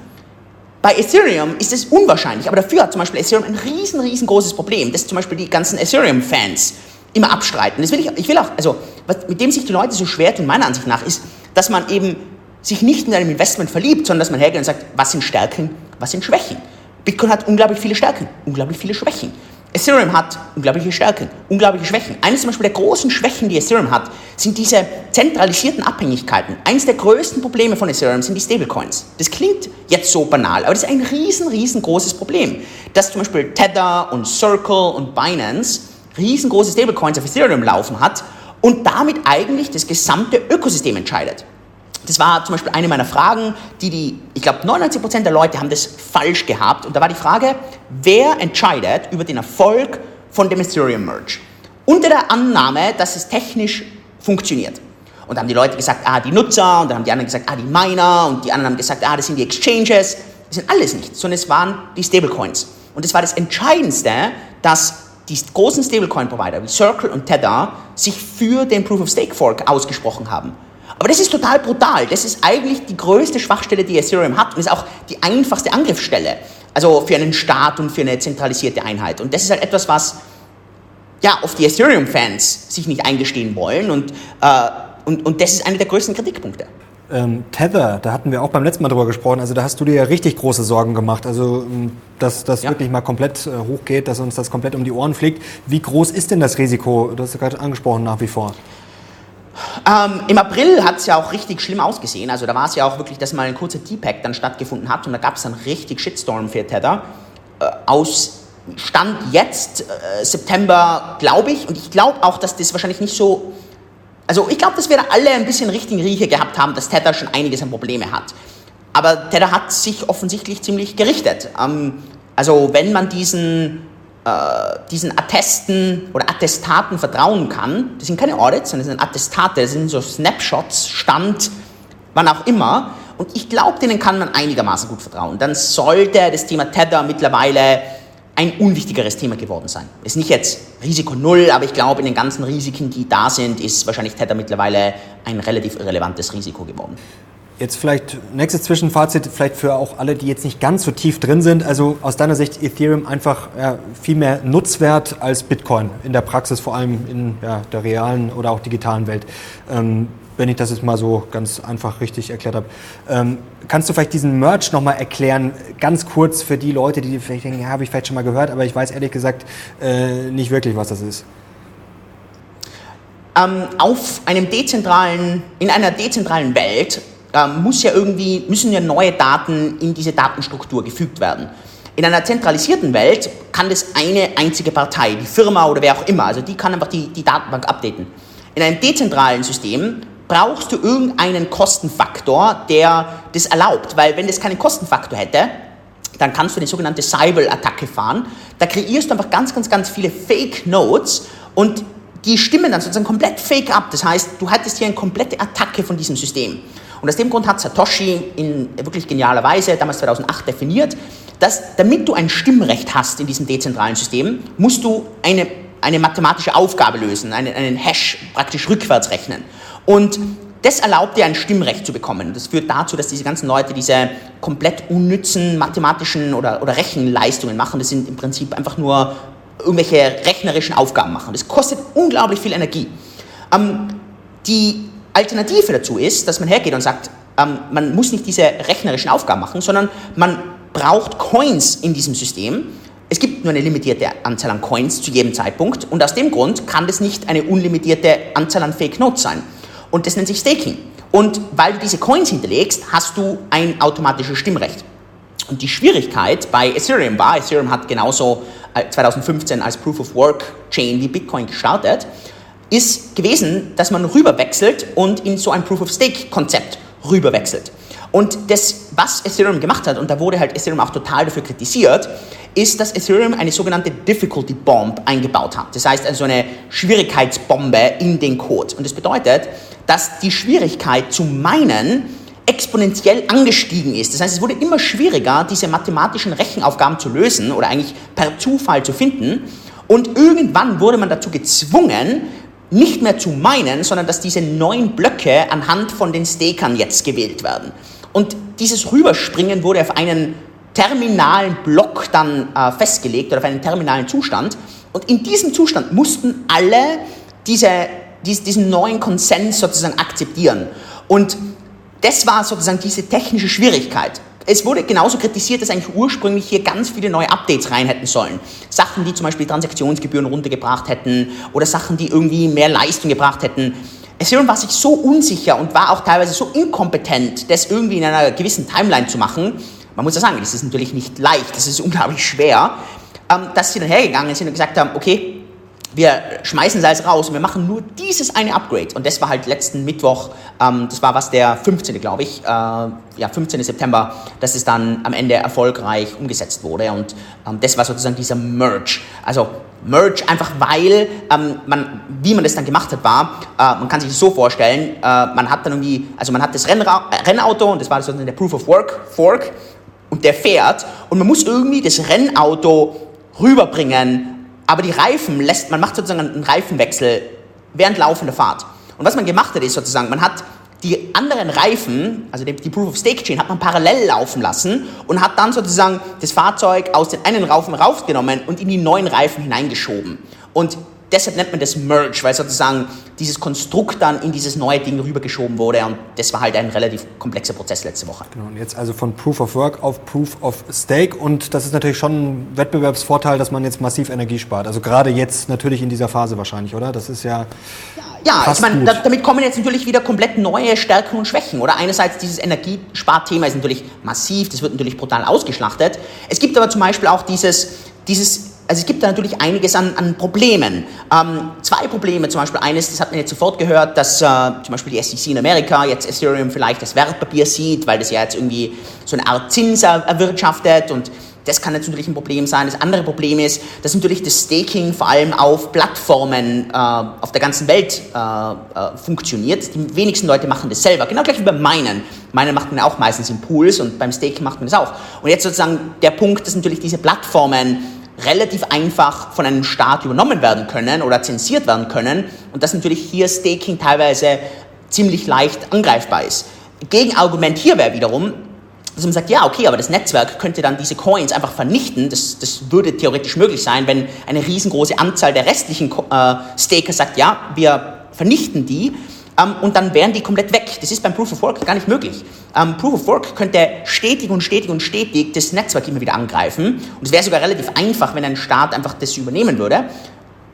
Bei Ethereum ist es unwahrscheinlich, aber dafür hat zum Beispiel Ethereum ein riesen, riesengroßes Problem, das zum Beispiel die ganzen Ethereum-Fans immer abstreiten. Das will ich, ich will auch, also was, mit dem sich die Leute so schwer tun, meiner Ansicht nach, ist, dass man eben sich nicht in einem Investment verliebt, sondern dass man hergeht und sagt, was sind Stärken, was sind Schwächen. Bitcoin hat unglaublich viele Stärken, unglaublich viele Schwächen. Ethereum hat unglaubliche Stärken, unglaubliche Schwächen. Eines zum Beispiel der großen Schwächen, die Ethereum hat, sind diese zentralisierten Abhängigkeiten. Eines der größten Probleme von Ethereum sind die Stablecoins. Das klingt jetzt so banal, aber das ist ein riesen, riesengroßes Problem, dass zum Beispiel Tether und Circle und Binance riesengroße Stablecoins auf Ethereum laufen hat und damit eigentlich das gesamte Ökosystem entscheidet. Das war zum Beispiel eine meiner Fragen, die die, ich glaube 99% der Leute haben das falsch gehabt und da war die Frage, wer entscheidet über den Erfolg von dem Ethereum Merge? Unter der Annahme, dass es technisch funktioniert. Und da haben die Leute gesagt, ah, die Nutzer, und dann haben die anderen gesagt, ah, die Miner, und die anderen haben gesagt, ah, das sind die Exchanges. Das sind alles nicht, sondern es waren die Stablecoins. Und es war das Entscheidendste, dass die großen Stablecoin-Provider wie Circle und Tether sich für den Proof-of-Stake-Fork ausgesprochen haben. Aber das ist total brutal. Das ist eigentlich die größte Schwachstelle, die Ethereum hat und ist auch die einfachste Angriffsstelle. Also für einen Staat und für eine zentralisierte Einheit. Und das ist halt etwas, was ja, oft die Ethereum-Fans sich nicht eingestehen wollen und, äh, und, und das ist einer der größten Kritikpunkte. Ähm, Tether, da hatten wir auch beim letzten Mal drüber gesprochen, also da hast du dir ja richtig große Sorgen gemacht, also ähm, dass das ja. wirklich mal komplett äh, hochgeht, dass uns das komplett um die Ohren fliegt. Wie groß ist denn das Risiko? Du hast ja gerade angesprochen nach wie vor. Ähm, Im April hat es ja auch richtig schlimm ausgesehen. Also da war es ja auch wirklich, dass mal ein kurzer T-Pack dann stattgefunden hat und da gab es dann richtig Shitstorm für Tether. Äh, aus Stand jetzt, äh, September, glaube ich, und ich glaube auch, dass das wahrscheinlich nicht so also ich glaube, dass wir da alle ein bisschen richtigen Rieche gehabt haben, dass Tether schon einiges an Probleme hat. Aber Tether hat sich offensichtlich ziemlich gerichtet. Ähm, also wenn man diesen, diesen Attesten oder Attestaten vertrauen kann, das sind keine Audits, sondern das sind Attestate, das sind so Snapshots, Stand, wann auch immer. Und ich glaube, denen kann man einigermaßen gut vertrauen. Dann sollte das Thema Tether mittlerweile ein unwichtigeres Thema geworden sein. Ist nicht jetzt Risiko null, aber ich glaube, in den ganzen Risiken, die da sind, ist wahrscheinlich Tether mittlerweile ein relativ irrelevantes Risiko geworden. Jetzt vielleicht nächstes Zwischenfazit, vielleicht für auch alle, die jetzt nicht ganz so tief drin sind. Also aus deiner Sicht Ethereum einfach ja, viel mehr Nutzwert als Bitcoin in der Praxis, vor allem in ja, der realen oder auch digitalen Welt. Ähm, wenn ich das jetzt mal so ganz einfach richtig erklärt habe. Ähm, kannst du vielleicht diesen Merch nochmal erklären, ganz kurz für die Leute, die vielleicht denken, ja, habe ich vielleicht schon mal gehört, aber ich weiß ehrlich gesagt äh, nicht wirklich, was das ist. Ähm, auf einem dezentralen, in einer dezentralen Welt muss ja irgendwie, müssen ja neue Daten in diese Datenstruktur gefügt werden. In einer zentralisierten Welt kann das eine einzige Partei, die Firma oder wer auch immer, also die kann einfach die, die Datenbank updaten. In einem dezentralen System brauchst du irgendeinen Kostenfaktor, der das erlaubt. Weil wenn das keinen Kostenfaktor hätte, dann kannst du eine sogenannte Cybel-Attacke fahren. Da kreierst du einfach ganz, ganz, ganz viele Fake Nodes und die stimmen dann sozusagen komplett fake ab. Das heißt, du hattest hier eine komplette Attacke von diesem System. Und aus dem Grund hat Satoshi in wirklich genialer Weise damals 2008 definiert, dass damit du ein Stimmrecht hast in diesem dezentralen System, musst du eine, eine mathematische Aufgabe lösen, einen, einen Hash praktisch rückwärts rechnen. Und das erlaubt dir ein Stimmrecht zu bekommen. Das führt dazu, dass diese ganzen Leute diese komplett unnützen mathematischen oder, oder Rechenleistungen machen. Das sind im Prinzip einfach nur irgendwelche rechnerischen Aufgaben machen. Das kostet unglaublich viel Energie. Ähm, die Alternative dazu ist, dass man hergeht und sagt, ähm, man muss nicht diese rechnerischen Aufgaben machen, sondern man braucht Coins in diesem System. Es gibt nur eine limitierte Anzahl an Coins zu jedem Zeitpunkt und aus dem Grund kann das nicht eine unlimitierte Anzahl an Fake Notes sein. Und das nennt sich Staking. Und weil du diese Coins hinterlegst, hast du ein automatisches Stimmrecht. Und die Schwierigkeit bei Ethereum war, Ethereum hat genauso 2015 äh, als Proof of Work Chain wie Bitcoin gestartet, ist gewesen, dass man rüberwechselt und in so ein Proof of Stake Konzept rüberwechselt. Und das, was Ethereum gemacht hat, und da wurde halt Ethereum auch total dafür kritisiert, ist, dass Ethereum eine sogenannte Difficulty Bomb eingebaut hat. Das heißt also eine Schwierigkeitsbombe in den Code. Und das bedeutet, dass die Schwierigkeit zu meinen exponentiell angestiegen ist. Das heißt, es wurde immer schwieriger, diese mathematischen Rechenaufgaben zu lösen oder eigentlich per Zufall zu finden. Und irgendwann wurde man dazu gezwungen, nicht mehr zu meinen, sondern dass diese neuen Blöcke anhand von den Stakern jetzt gewählt werden. Und dieses Rüberspringen wurde auf einen terminalen Block dann äh, festgelegt oder auf einen terminalen Zustand. Und in diesem Zustand mussten alle diese, dies, diesen neuen Konsens sozusagen akzeptieren. Und das war sozusagen diese technische Schwierigkeit. Es wurde genauso kritisiert, dass eigentlich ursprünglich hier ganz viele neue Updates rein hätten sollen. Sachen, die zum Beispiel Transaktionsgebühren runtergebracht hätten oder Sachen, die irgendwie mehr Leistung gebracht hätten. Ethereum war sich so unsicher und war auch teilweise so inkompetent, das irgendwie in einer gewissen Timeline zu machen, man muss ja sagen, das ist natürlich nicht leicht, das ist unglaublich schwer, ähm, dass sie dann hergegangen sind und gesagt haben, okay, wir schmeißen Salz raus und wir machen nur dieses eine Upgrade. Und das war halt letzten Mittwoch, ähm, das war was der 15. glaube ich, äh, ja 15. September, dass es dann am Ende erfolgreich umgesetzt wurde. Und ähm, das war sozusagen dieser Merge. Also Merge einfach weil, ähm, man, wie man das dann gemacht hat, war, äh, man kann sich das so vorstellen, äh, man hat dann irgendwie, also man hat das Rennra Rennauto und das war sozusagen der Proof of Work, Fork, und der fährt und man muss irgendwie das Rennauto rüberbringen aber die Reifen lässt, man macht sozusagen einen Reifenwechsel während laufender Fahrt. Und was man gemacht hat, ist sozusagen, man hat die anderen Reifen, also die, die Proof of Stake Chain, hat man parallel laufen lassen und hat dann sozusagen das Fahrzeug aus den einen Reifen rausgenommen und in die neuen Reifen hineingeschoben. Und deshalb nennt man das Merge, weil sozusagen dieses Konstrukt dann in dieses neue Ding rübergeschoben wurde und das war halt ein relativ komplexer Prozess letzte Woche. Genau, und jetzt also von Proof of Work auf Proof of Stake und das ist natürlich schon ein Wettbewerbsvorteil, dass man jetzt massiv Energie spart. Also gerade jetzt natürlich in dieser Phase wahrscheinlich, oder? Das ist ja. Ja, ja ich meine, da, damit kommen jetzt natürlich wieder komplett neue Stärken und Schwächen. Oder einerseits dieses Energiesparthema ist natürlich massiv, das wird natürlich brutal ausgeschlachtet. Es gibt aber zum Beispiel auch dieses, dieses also es gibt da natürlich einiges an, an Problemen. Ähm, zwei Probleme, zum Beispiel eines, das hat man jetzt sofort gehört, dass äh, zum Beispiel die SEC in Amerika jetzt Ethereum vielleicht als Wertpapier sieht, weil das ja jetzt irgendwie so eine Art Zins erwirtschaftet und das kann natürlich ein Problem sein. Das andere Problem ist, dass natürlich das Staking vor allem auf Plattformen äh, auf der ganzen Welt äh, äh, funktioniert. Die wenigsten Leute machen das selber. Genau gleich wie beim Minen. Minen macht man auch meistens in Pools und beim Staking macht man das auch. Und jetzt sozusagen der Punkt, dass natürlich diese Plattformen relativ einfach von einem Staat übernommen werden können oder zensiert werden können und dass natürlich hier Staking teilweise ziemlich leicht angreifbar ist. Gegenargument hier wäre wiederum, dass man sagt, ja, okay, aber das Netzwerk könnte dann diese Coins einfach vernichten. Das, das würde theoretisch möglich sein, wenn eine riesengroße Anzahl der restlichen äh, Staker sagt, ja, wir vernichten die ähm, und dann wären die komplett weg. Das ist beim Proof of Work gar nicht möglich. Ähm, Proof of Work könnte stetig und stetig und stetig das Netzwerk immer wieder angreifen. Und es wäre sogar relativ einfach, wenn ein Staat einfach das übernehmen würde.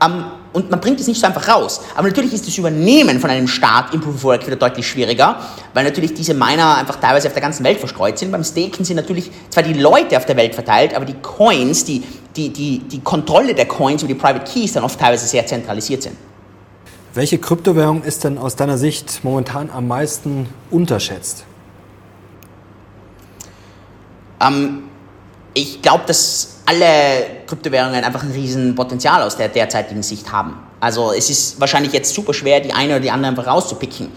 Ähm, und man bringt es nicht so einfach raus. Aber natürlich ist das Übernehmen von einem Staat im Proof of Work wieder deutlich schwieriger, weil natürlich diese Miner einfach teilweise auf der ganzen Welt verstreut sind. Beim Staken sind natürlich zwar die Leute auf der Welt verteilt, aber die Coins, die, die, die, die Kontrolle der Coins über die Private Keys dann oft teilweise sehr zentralisiert sind. Welche Kryptowährung ist denn aus deiner Sicht momentan am meisten unterschätzt? Ähm, ich glaube, dass alle Kryptowährungen einfach ein riesen Potenzial aus der derzeitigen Sicht haben. Also es ist wahrscheinlich jetzt super schwer, die eine oder die andere einfach rauszupicken.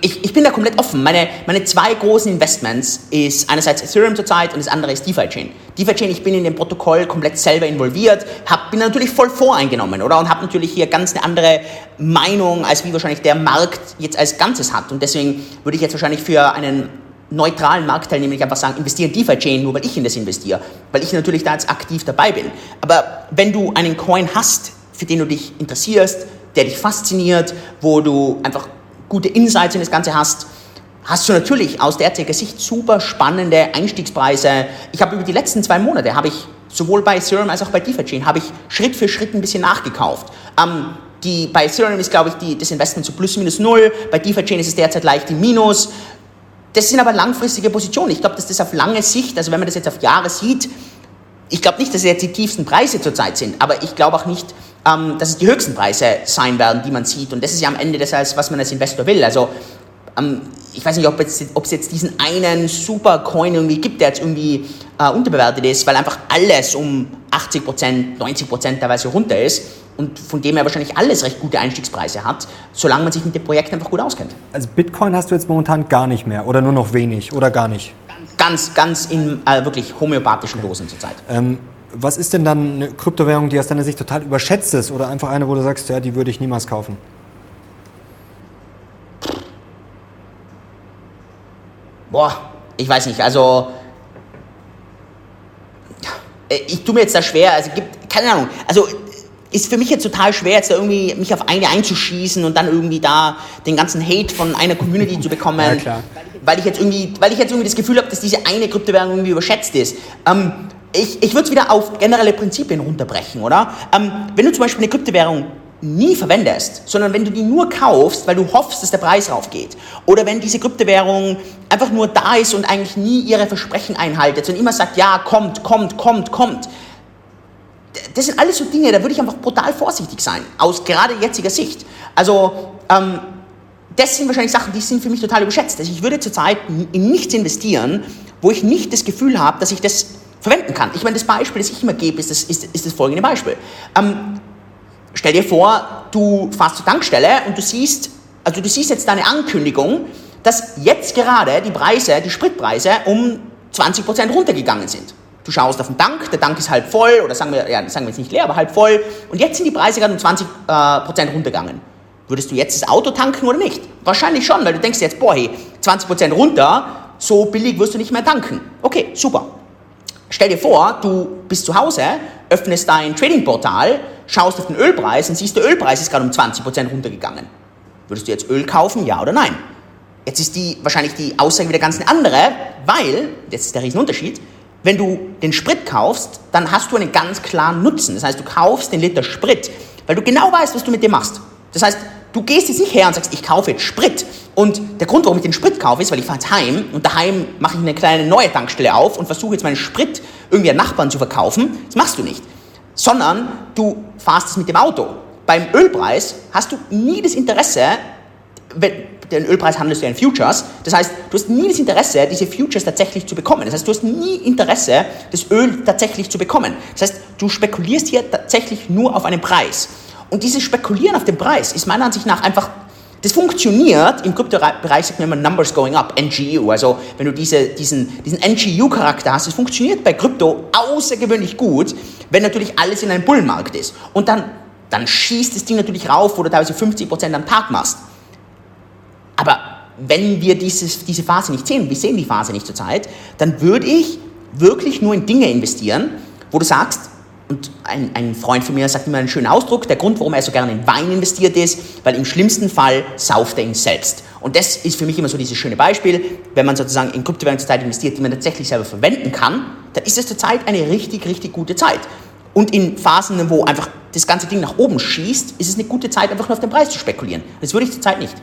Ich, ich bin da komplett offen. Meine, meine zwei großen Investments ist einerseits Ethereum zurzeit und das andere ist DeFi Chain. DeFi Chain, ich bin in dem Protokoll komplett selber involviert, hab, bin natürlich voll voreingenommen, oder? Und habe natürlich hier ganz eine andere Meinung, als wie wahrscheinlich der Markt jetzt als Ganzes hat. Und deswegen würde ich jetzt wahrscheinlich für einen neutralen Marktteilnehmer nicht einfach sagen, investiere in DeFi Chain, nur weil ich in das investiere. Weil ich natürlich da jetzt aktiv dabei bin. Aber wenn du einen Coin hast, für den du dich interessierst, der dich fasziniert, wo du einfach gute Insights in das Ganze hast, hast du natürlich aus derzeitiger Sicht super spannende Einstiegspreise. Ich habe über die letzten zwei Monate, habe ich sowohl bei Ethereum als auch bei DeFi-Chain, habe ich Schritt für Schritt ein bisschen nachgekauft. Ähm, die, bei Ethereum ist, glaube ich, die, das Investment so plus minus null, bei DeFi-Chain ist es derzeit leicht im Minus. Das sind aber langfristige Positionen. Ich glaube, dass das auf lange Sicht, also wenn man das jetzt auf Jahre sieht, ich glaube nicht, dass es jetzt die tiefsten Preise zurzeit sind, aber ich glaube auch nicht, ähm, dass es die höchsten Preise sein werden, die man sieht. Und das ist ja am Ende das, was man als Investor will. Also ähm, ich weiß nicht, ob es jetzt, jetzt diesen einen super Coin irgendwie gibt, der jetzt irgendwie äh, unterbewertet ist, weil einfach alles um 80 Prozent, 90 Prozent teilweise runter ist und von dem er wahrscheinlich alles recht gute Einstiegspreise hat, solange man sich mit dem Projekt einfach gut auskennt. Also Bitcoin hast du jetzt momentan gar nicht mehr oder nur noch wenig oder gar nicht? Ganz, ganz in äh, wirklich homöopathischen Dosen zurzeit. Ähm, was ist denn dann eine Kryptowährung, die aus deiner Sicht total überschätzt ist oder einfach eine, wo du sagst, ja, die würde ich niemals kaufen? Boah, ich weiß nicht, also äh, ich tue mir jetzt da schwer, also gibt, keine Ahnung, also ist für mich jetzt total schwer, jetzt irgendwie mich auf eine einzuschießen und dann irgendwie da den ganzen Hate von einer Community zu bekommen, ja, weil ich jetzt irgendwie, weil ich jetzt irgendwie das Gefühl habe, dass diese eine Kryptowährung irgendwie überschätzt ist. Ähm, ich, ich würde es wieder auf generelle Prinzipien runterbrechen, oder? Ähm, wenn du zum Beispiel eine Kryptowährung nie verwendest, sondern wenn du die nur kaufst, weil du hoffst, dass der Preis raufgeht, oder wenn diese Kryptowährung einfach nur da ist und eigentlich nie ihre Versprechen einhaltet und immer sagt, ja, kommt, kommt, kommt, kommt, das sind alles so Dinge, da würde ich einfach brutal vorsichtig sein, aus gerade jetziger Sicht. Also, ähm, das sind wahrscheinlich Sachen, die sind für mich total überschätzt. Also ich würde zurzeit in nichts investieren, wo ich nicht das Gefühl habe, dass ich das verwenden kann. Ich meine, das Beispiel, das ich immer gebe, ist das, ist, ist das folgende Beispiel. Ähm, stell dir vor, du fährst zur Tankstelle und du siehst, also du siehst jetzt deine Ankündigung, dass jetzt gerade die Preise, die Spritpreise um 20% runtergegangen sind. Du schaust auf den Tank, der Tank ist halb voll oder sagen wir, ja, sagen wir jetzt nicht leer, aber halb voll und jetzt sind die Preise gerade um 20% äh, Prozent runtergegangen. Würdest du jetzt das Auto tanken oder nicht? Wahrscheinlich schon, weil du denkst jetzt, boah, hey, 20% runter, so billig wirst du nicht mehr tanken. Okay, super. Stell dir vor, du bist zu Hause, öffnest dein Trading-Portal, schaust auf den Ölpreis und siehst, der Ölpreis ist gerade um 20% runtergegangen. Würdest du jetzt Öl kaufen, ja oder nein? Jetzt ist die wahrscheinlich die Aussage wieder ganz eine andere, weil, jetzt ist der Riesenunterschied, wenn du den Sprit kaufst, dann hast du einen ganz klaren Nutzen. Das heißt, du kaufst den Liter Sprit, weil du genau weißt, was du mit dem machst. Das heißt, du gehst jetzt nicht her und sagst, ich kaufe jetzt Sprit. Und der Grund, warum ich den Sprit kaufe, ist, weil ich fahre jetzt heim und daheim mache ich eine kleine neue Tankstelle auf und versuche jetzt meinen Sprit irgendwie an Nachbarn zu verkaufen. Das machst du nicht. Sondern du fahrst es mit dem Auto. Beim Ölpreis hast du nie das Interesse, den Ölpreis handelst du ja in Futures. Das heißt, du hast nie das Interesse, diese Futures tatsächlich zu bekommen. Das heißt, du hast nie Interesse, das Öl tatsächlich zu bekommen. Das heißt, du spekulierst hier tatsächlich nur auf einen Preis. Und dieses Spekulieren auf den Preis ist meiner Ansicht nach einfach, das funktioniert, im Kryptobereich sagt man immer Numbers going up, NGU, also wenn du diese, diesen, diesen NGU-Charakter hast, es funktioniert bei Krypto außergewöhnlich gut, wenn natürlich alles in einem Bullenmarkt ist. Und dann, dann schießt das Ding natürlich rauf, wo du teilweise 50% am Tag machst. Aber wenn wir dieses, diese Phase nicht sehen, wir sehen die Phase nicht zurzeit, dann würde ich wirklich nur in Dinge investieren, wo du sagst, und ein, ein, Freund von mir sagt immer einen schönen Ausdruck, der Grund, warum er so gerne in Wein investiert ist, weil im schlimmsten Fall sauft er ihn selbst. Und das ist für mich immer so dieses schöne Beispiel, wenn man sozusagen in Kryptowährungen zurzeit investiert, die man tatsächlich selber verwenden kann, dann ist es zurzeit eine richtig, richtig gute Zeit. Und in Phasen, wo einfach das ganze Ding nach oben schießt, ist es eine gute Zeit, einfach nur auf den Preis zu spekulieren. Das würde ich zurzeit nicht.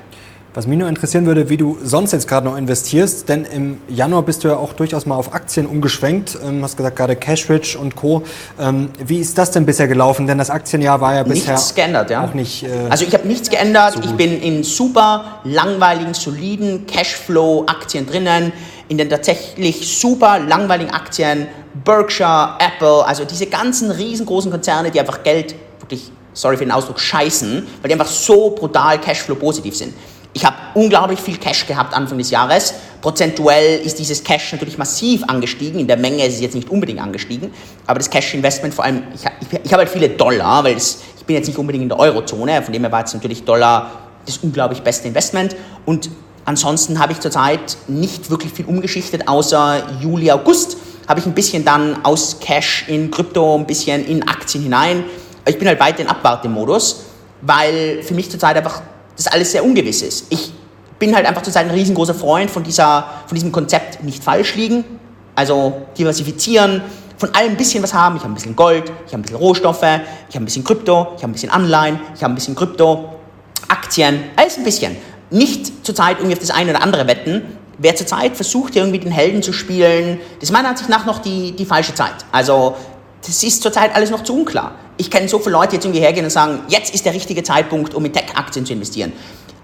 Was mich nur interessieren würde, wie du sonst jetzt gerade noch investierst, denn im Januar bist du ja auch durchaus mal auf Aktien umgeschwenkt. Du ähm, hast gesagt, gerade Cashrich und Co. Ähm, wie ist das denn bisher gelaufen? Denn das Aktienjahr war ja bisher nichts geändert, ja. auch nicht. Äh, also ich habe nichts geändert. So ich bin in super langweiligen, soliden Cashflow-Aktien drinnen, in den tatsächlich super langweiligen Aktien, Berkshire, Apple, also diese ganzen riesengroßen Konzerne, die einfach Geld wirklich sorry für den Ausdruck, scheißen, weil die einfach so brutal Cashflow-positiv sind. Ich habe unglaublich viel Cash gehabt Anfang des Jahres. Prozentuell ist dieses Cash natürlich massiv angestiegen. In der Menge ist es jetzt nicht unbedingt angestiegen. Aber das Cash-Investment, vor allem, ich, ich, ich habe halt viele Dollar, weil das, ich bin jetzt nicht unbedingt in der Eurozone. Von dem her war jetzt natürlich Dollar das unglaublich beste Investment. Und ansonsten habe ich zurzeit nicht wirklich viel umgeschichtet, außer Juli, August habe ich ein bisschen dann aus Cash in Krypto, ein bisschen in Aktien hinein. Ich bin halt weiter in Abwartemodus, weil für mich zurzeit einfach das alles sehr ungewiss ist. Ich bin halt einfach zurzeit ein riesengroßer Freund von, dieser, von diesem Konzept nicht falsch liegen, also diversifizieren, von allem ein bisschen was haben. Ich habe ein bisschen Gold, ich habe ein bisschen Rohstoffe, ich habe ein bisschen Krypto, ich habe ein bisschen Anleihen, ich habe ein bisschen Krypto, Aktien, alles ein bisschen. Nicht zurzeit irgendwie auf das eine oder andere wetten. Wer zurzeit versucht, irgendwie den Helden zu spielen, das ist meiner Ansicht nach noch die, die falsche Zeit. Also das ist zurzeit alles noch zu unklar. Ich kenne so viele Leute, die jetzt irgendwie hergehen und sagen, jetzt ist der richtige Zeitpunkt, um in Tech-Aktien zu investieren.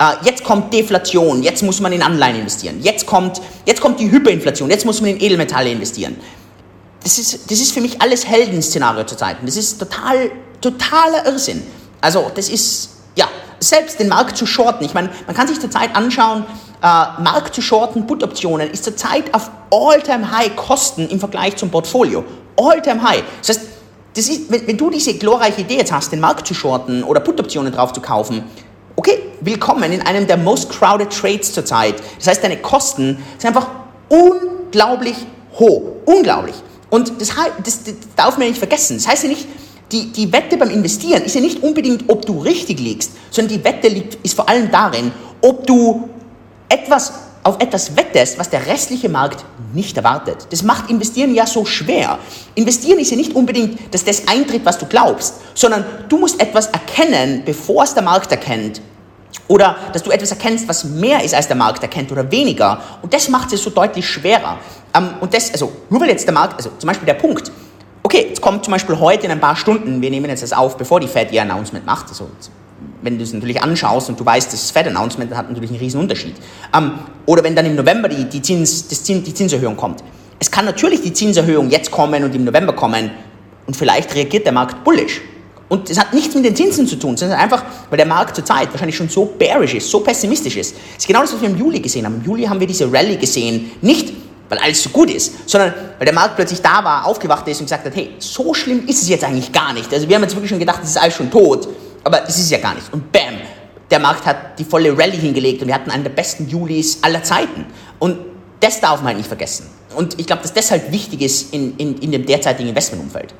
Uh, jetzt kommt Deflation, jetzt muss man in Anleihen investieren. Jetzt kommt, jetzt kommt die Hyperinflation, jetzt muss man in Edelmetalle investieren. Das ist, das ist für mich alles Heldenszenario zurzeit. Das ist total, totaler Irrsinn. Also das ist, ja, selbst den Markt zu shorten. Ich meine, man kann sich zurzeit anschauen, äh, Markt zu shorten, Put-Optionen ist zurzeit auf All-Time-High-Kosten im Vergleich zum Portfolio. All-Time High. Das heißt, das ist, wenn, wenn, du diese glorreiche Idee jetzt hast, den Markt zu shorten oder Put-Optionen drauf zu kaufen, okay, willkommen in einem der most crowded Trades zurzeit. Das heißt, deine Kosten sind einfach unglaublich hoch. Unglaublich. Und das, das, das darf man nicht vergessen. Das heißt ja nicht, die, die Wette beim Investieren ist ja nicht unbedingt, ob du richtig liegst, sondern die Wette liegt, ist vor allem darin, ob du etwas auf etwas wettest, was der restliche Markt nicht erwartet. Das macht Investieren ja so schwer. Investieren ist ja nicht unbedingt, dass das eintritt, was du glaubst, sondern du musst etwas erkennen, bevor es der Markt erkennt. Oder dass du etwas erkennst, was mehr ist, als der Markt erkennt oder weniger. Und das macht es so deutlich schwerer. Ähm, und das, also nur weil jetzt der Markt, also zum Beispiel der Punkt, okay, jetzt kommt zum Beispiel heute in ein paar Stunden, wir nehmen jetzt das auf, bevor die Fed ihr Announcement macht, also wenn du es natürlich anschaust und du weißt, das Fed-Announcement hat natürlich einen riesen Unterschied. Ähm, oder wenn dann im November die, die, Zins, Zins, die Zinserhöhung kommt. Es kann natürlich die Zinserhöhung jetzt kommen und im November kommen und vielleicht reagiert der Markt bullish. Und das hat nichts mit den Zinsen zu tun, sondern einfach, weil der Markt zurzeit wahrscheinlich schon so bearish ist, so pessimistisch ist. Das ist genau das, was wir im Juli gesehen haben. Im Juli haben wir diese Rallye gesehen, nicht weil alles so gut ist, sondern weil der Markt plötzlich da war, aufgewacht ist und gesagt hat, hey, so schlimm ist es jetzt eigentlich gar nicht. Also wir haben jetzt wirklich schon gedacht, das ist alles schon tot, aber das ist es ja gar nicht. Und bam, der Markt hat die volle Rallye hingelegt und wir hatten einen der besten Julis aller Zeiten. Und das darf man halt nicht vergessen. Und ich glaube, dass das halt wichtig ist in, in, in dem derzeitigen Investmentumfeld.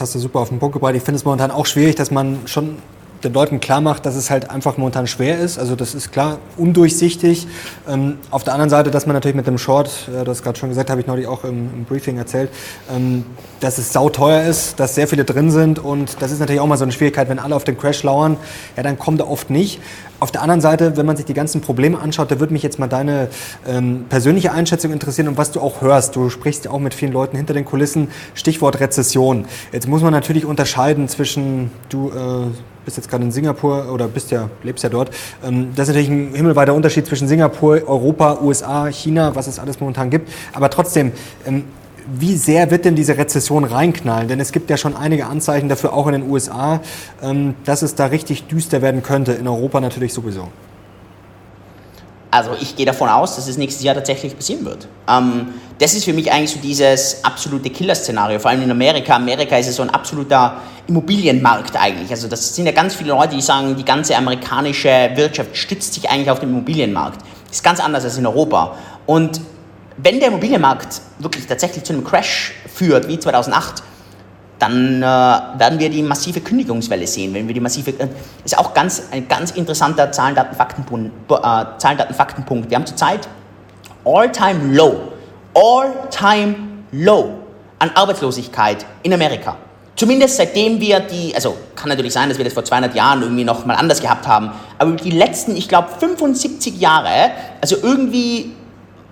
Hast du super auf den Punkt gebracht. Ich finde es momentan auch schwierig, dass man schon den Leuten klar macht, dass es halt einfach momentan schwer ist. Also das ist klar undurchsichtig. Ähm, auf der anderen Seite, dass man natürlich mit dem Short, äh, du hast gerade schon gesagt, habe ich neulich auch im, im Briefing erzählt, ähm, dass es sauteuer ist, dass sehr viele drin sind und das ist natürlich auch mal so eine Schwierigkeit, wenn alle auf den Crash lauern, ja, dann kommt er oft nicht. Auf der anderen Seite, wenn man sich die ganzen Probleme anschaut, da würde mich jetzt mal deine ähm, persönliche Einschätzung interessieren und was du auch hörst. Du sprichst ja auch mit vielen Leuten hinter den Kulissen. Stichwort Rezession. Jetzt muss man natürlich unterscheiden zwischen, du äh, bist jetzt gerade in Singapur oder bist ja, lebst ja dort. Ähm, das ist natürlich ein himmelweiter Unterschied zwischen Singapur, Europa, USA, China, was es alles momentan gibt. Aber trotzdem, ähm, wie sehr wird denn diese Rezession reinknallen? Denn es gibt ja schon einige Anzeichen dafür, auch in den USA, ähm, dass es da richtig düster werden könnte. In Europa natürlich sowieso. Also ich gehe davon aus, dass es nächstes Jahr tatsächlich passieren wird. Ähm, das ist für mich eigentlich so dieses absolute Killer-Szenario, vor allem in Amerika. Amerika ist ja so ein absoluter Immobilienmarkt eigentlich. Also das sind ja ganz viele Leute, die sagen, die ganze amerikanische Wirtschaft stützt sich eigentlich auf den Immobilienmarkt. Ist ganz anders als in Europa. Und wenn der Immobilienmarkt wirklich tatsächlich zu einem Crash führt, wie 2008, dann äh, werden wir die massive Kündigungswelle sehen. Wenn wir die massive, äh, ist auch ganz, ein ganz interessanter Zahlen-Daten-Faktenpunkt. Äh, Zahlen, Faktenpunkt. Wir haben zurzeit all-time low, all-time low an Arbeitslosigkeit in Amerika. Zumindest seitdem wir die, also kann natürlich sein, dass wir das vor 200 Jahren irgendwie noch mal anders gehabt haben, aber die letzten, ich glaube, 75 Jahre, also irgendwie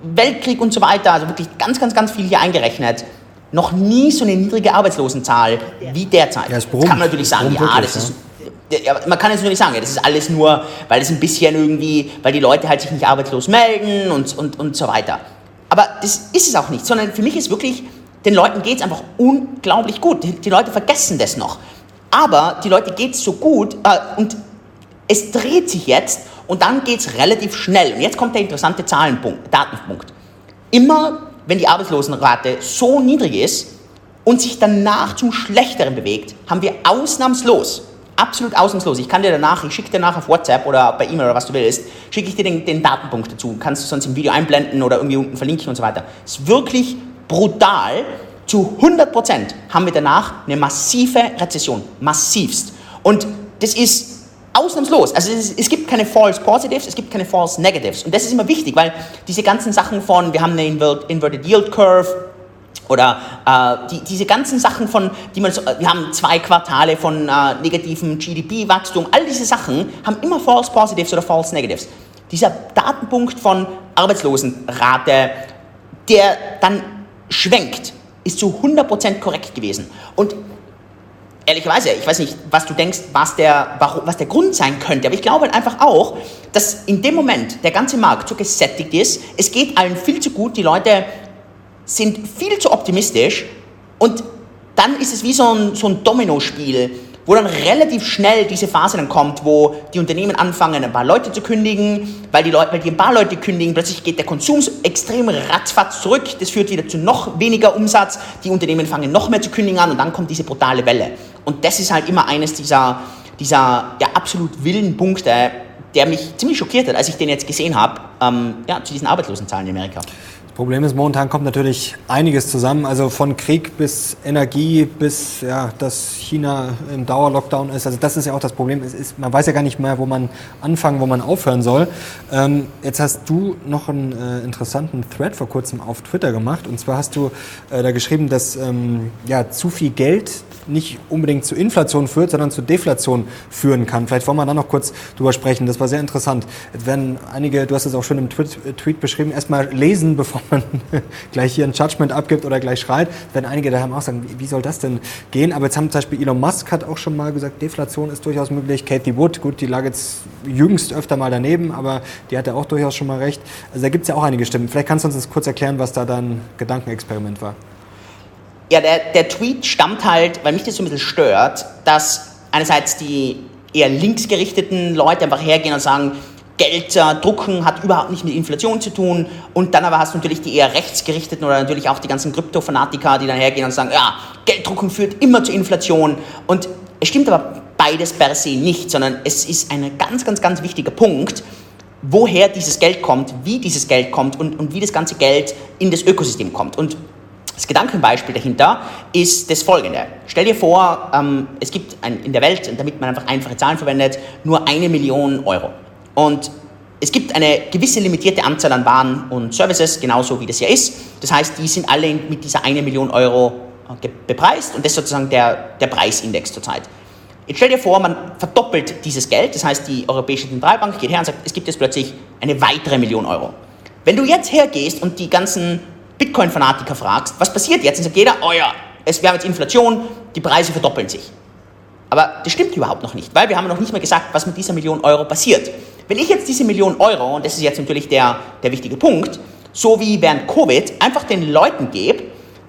Weltkrieg und so weiter, also wirklich ganz, ganz, ganz viel hier eingerechnet, noch nie so eine niedrige Arbeitslosenzahl wie derzeit. Ja, brummt, kann man natürlich sagen, ja, das ist. Ja, man kann jetzt natürlich sagen, das ist alles nur, weil es ein bisschen irgendwie, weil die Leute halt sich nicht arbeitslos melden und, und, und so weiter. Aber das ist es auch nicht, sondern für mich ist wirklich, den Leuten geht es einfach unglaublich gut. Die, die, Leute vergessen das noch. Aber die Leute geht es so gut äh, und es dreht sich jetzt und dann geht es relativ schnell. Und jetzt kommt der interessante Zahlenpunkt, Datenpunkt. Immer wenn die Arbeitslosenrate so niedrig ist und sich danach zum Schlechteren bewegt, haben wir ausnahmslos, absolut ausnahmslos, ich kann dir danach, ich schicke dir nach auf WhatsApp oder per E-Mail oder was du willst, schicke ich dir den, den Datenpunkt dazu. Kannst du sonst im Video einblenden oder irgendwie unten verlinken und so weiter. Es ist wirklich brutal. Zu 100% haben wir danach eine massive Rezession. Massivst. Und das ist Ausnahmslos. Also es, es, gibt keine False Positives, es gibt keine False Negatives. Und das ist immer wichtig, weil diese ganzen Sachen von, wir haben eine Inverted Yield Curve oder äh, die, diese ganzen Sachen von, die man so, wir haben zwei Quartale von äh, negativem GDP-Wachstum, all diese Sachen haben immer False Positives oder False Negatives. Dieser Datenpunkt von Arbeitslosenrate, der dann schwenkt, ist zu 100% korrekt gewesen. Und ehrlicherweise, ich weiß nicht, was du denkst, was der, was der Grund sein könnte, aber ich glaube halt einfach auch, dass in dem Moment der ganze Markt so gesättigt ist, es geht allen viel zu gut, die Leute sind viel zu optimistisch und dann ist es wie so ein, so ein Dominospiel wo dann relativ schnell diese Phase dann kommt, wo die Unternehmen anfangen, ein paar Leute zu kündigen, weil die, Leute, weil die ein paar Leute kündigen, plötzlich geht der Konsum extrem ratzfatz zurück, das führt wieder zu noch weniger Umsatz, die Unternehmen fangen noch mehr zu kündigen an und dann kommt diese brutale Welle. Und das ist halt immer eines dieser, dieser ja, absolut wilden Punkte, der mich ziemlich schockiert hat, als ich den jetzt gesehen habe, ähm, ja, zu diesen Arbeitslosenzahlen in Amerika. Problem ist, momentan kommt natürlich einiges zusammen. Also von Krieg bis Energie bis, ja, dass China im Dauerlockdown ist. Also das ist ja auch das Problem. Es ist, man weiß ja gar nicht mehr, wo man anfangen, wo man aufhören soll. Ähm, jetzt hast du noch einen äh, interessanten Thread vor kurzem auf Twitter gemacht. Und zwar hast du äh, da geschrieben, dass ähm, ja, zu viel Geld nicht unbedingt zu Inflation führt, sondern zu Deflation führen kann. Vielleicht wollen wir da noch kurz drüber sprechen. Das war sehr interessant. Jetzt werden einige, du hast es auch schon im Tweet, Tweet beschrieben, erstmal lesen, bevor man gleich hier ein Judgment abgibt oder gleich schreit. Werden einige daheim auch sagen, wie, soll das denn gehen? Aber jetzt haben zum Beispiel Elon Musk hat auch schon mal gesagt, Deflation ist durchaus möglich. Katie Wood, gut, die lag jetzt jüngst öfter mal daneben, aber die hatte auch durchaus schon mal recht. Also da gibt es ja auch einige Stimmen. Vielleicht kannst du uns das kurz erklären, was da dein Gedankenexperiment war. Ja, der, der Tweet stammt halt, weil mich das so ein bisschen stört, dass einerseits die eher linksgerichteten Leute einfach hergehen und sagen, Geld äh, drucken hat überhaupt nicht mit Inflation zu tun. Und dann aber hast du natürlich die eher rechtsgerichteten oder natürlich auch die ganzen Kryptofanatiker, die dann hergehen und sagen, ja, Gelddrucken führt immer zu Inflation. Und es stimmt aber beides per se nicht, sondern es ist ein ganz, ganz, ganz wichtiger Punkt, woher dieses Geld kommt, wie dieses Geld kommt und, und wie das ganze Geld in das Ökosystem kommt. Und das Gedankenbeispiel dahinter ist das folgende. Stell dir vor, ähm, es gibt ein, in der Welt, damit man einfach einfache Zahlen verwendet, nur eine Million Euro. Und es gibt eine gewisse limitierte Anzahl an Waren und Services, genauso wie das hier ist. Das heißt, die sind alle mit dieser eine Million Euro äh, bepreist und das ist sozusagen der, der Preisindex zurzeit. Jetzt stell dir vor, man verdoppelt dieses Geld, das heißt, die Europäische Zentralbank geht her und sagt, es gibt jetzt plötzlich eine weitere Million Euro. Wenn du jetzt hergehst und die ganzen Bitcoin-Fanatiker fragst, was passiert jetzt? Dann sagt jeder, oh ja, es wäre jetzt Inflation, die Preise verdoppeln sich. Aber das stimmt überhaupt noch nicht, weil wir haben noch nicht mal gesagt, was mit dieser Million Euro passiert. Wenn ich jetzt diese Million Euro, und das ist jetzt natürlich der, der wichtige Punkt, so wie während Covid einfach den Leuten gebe,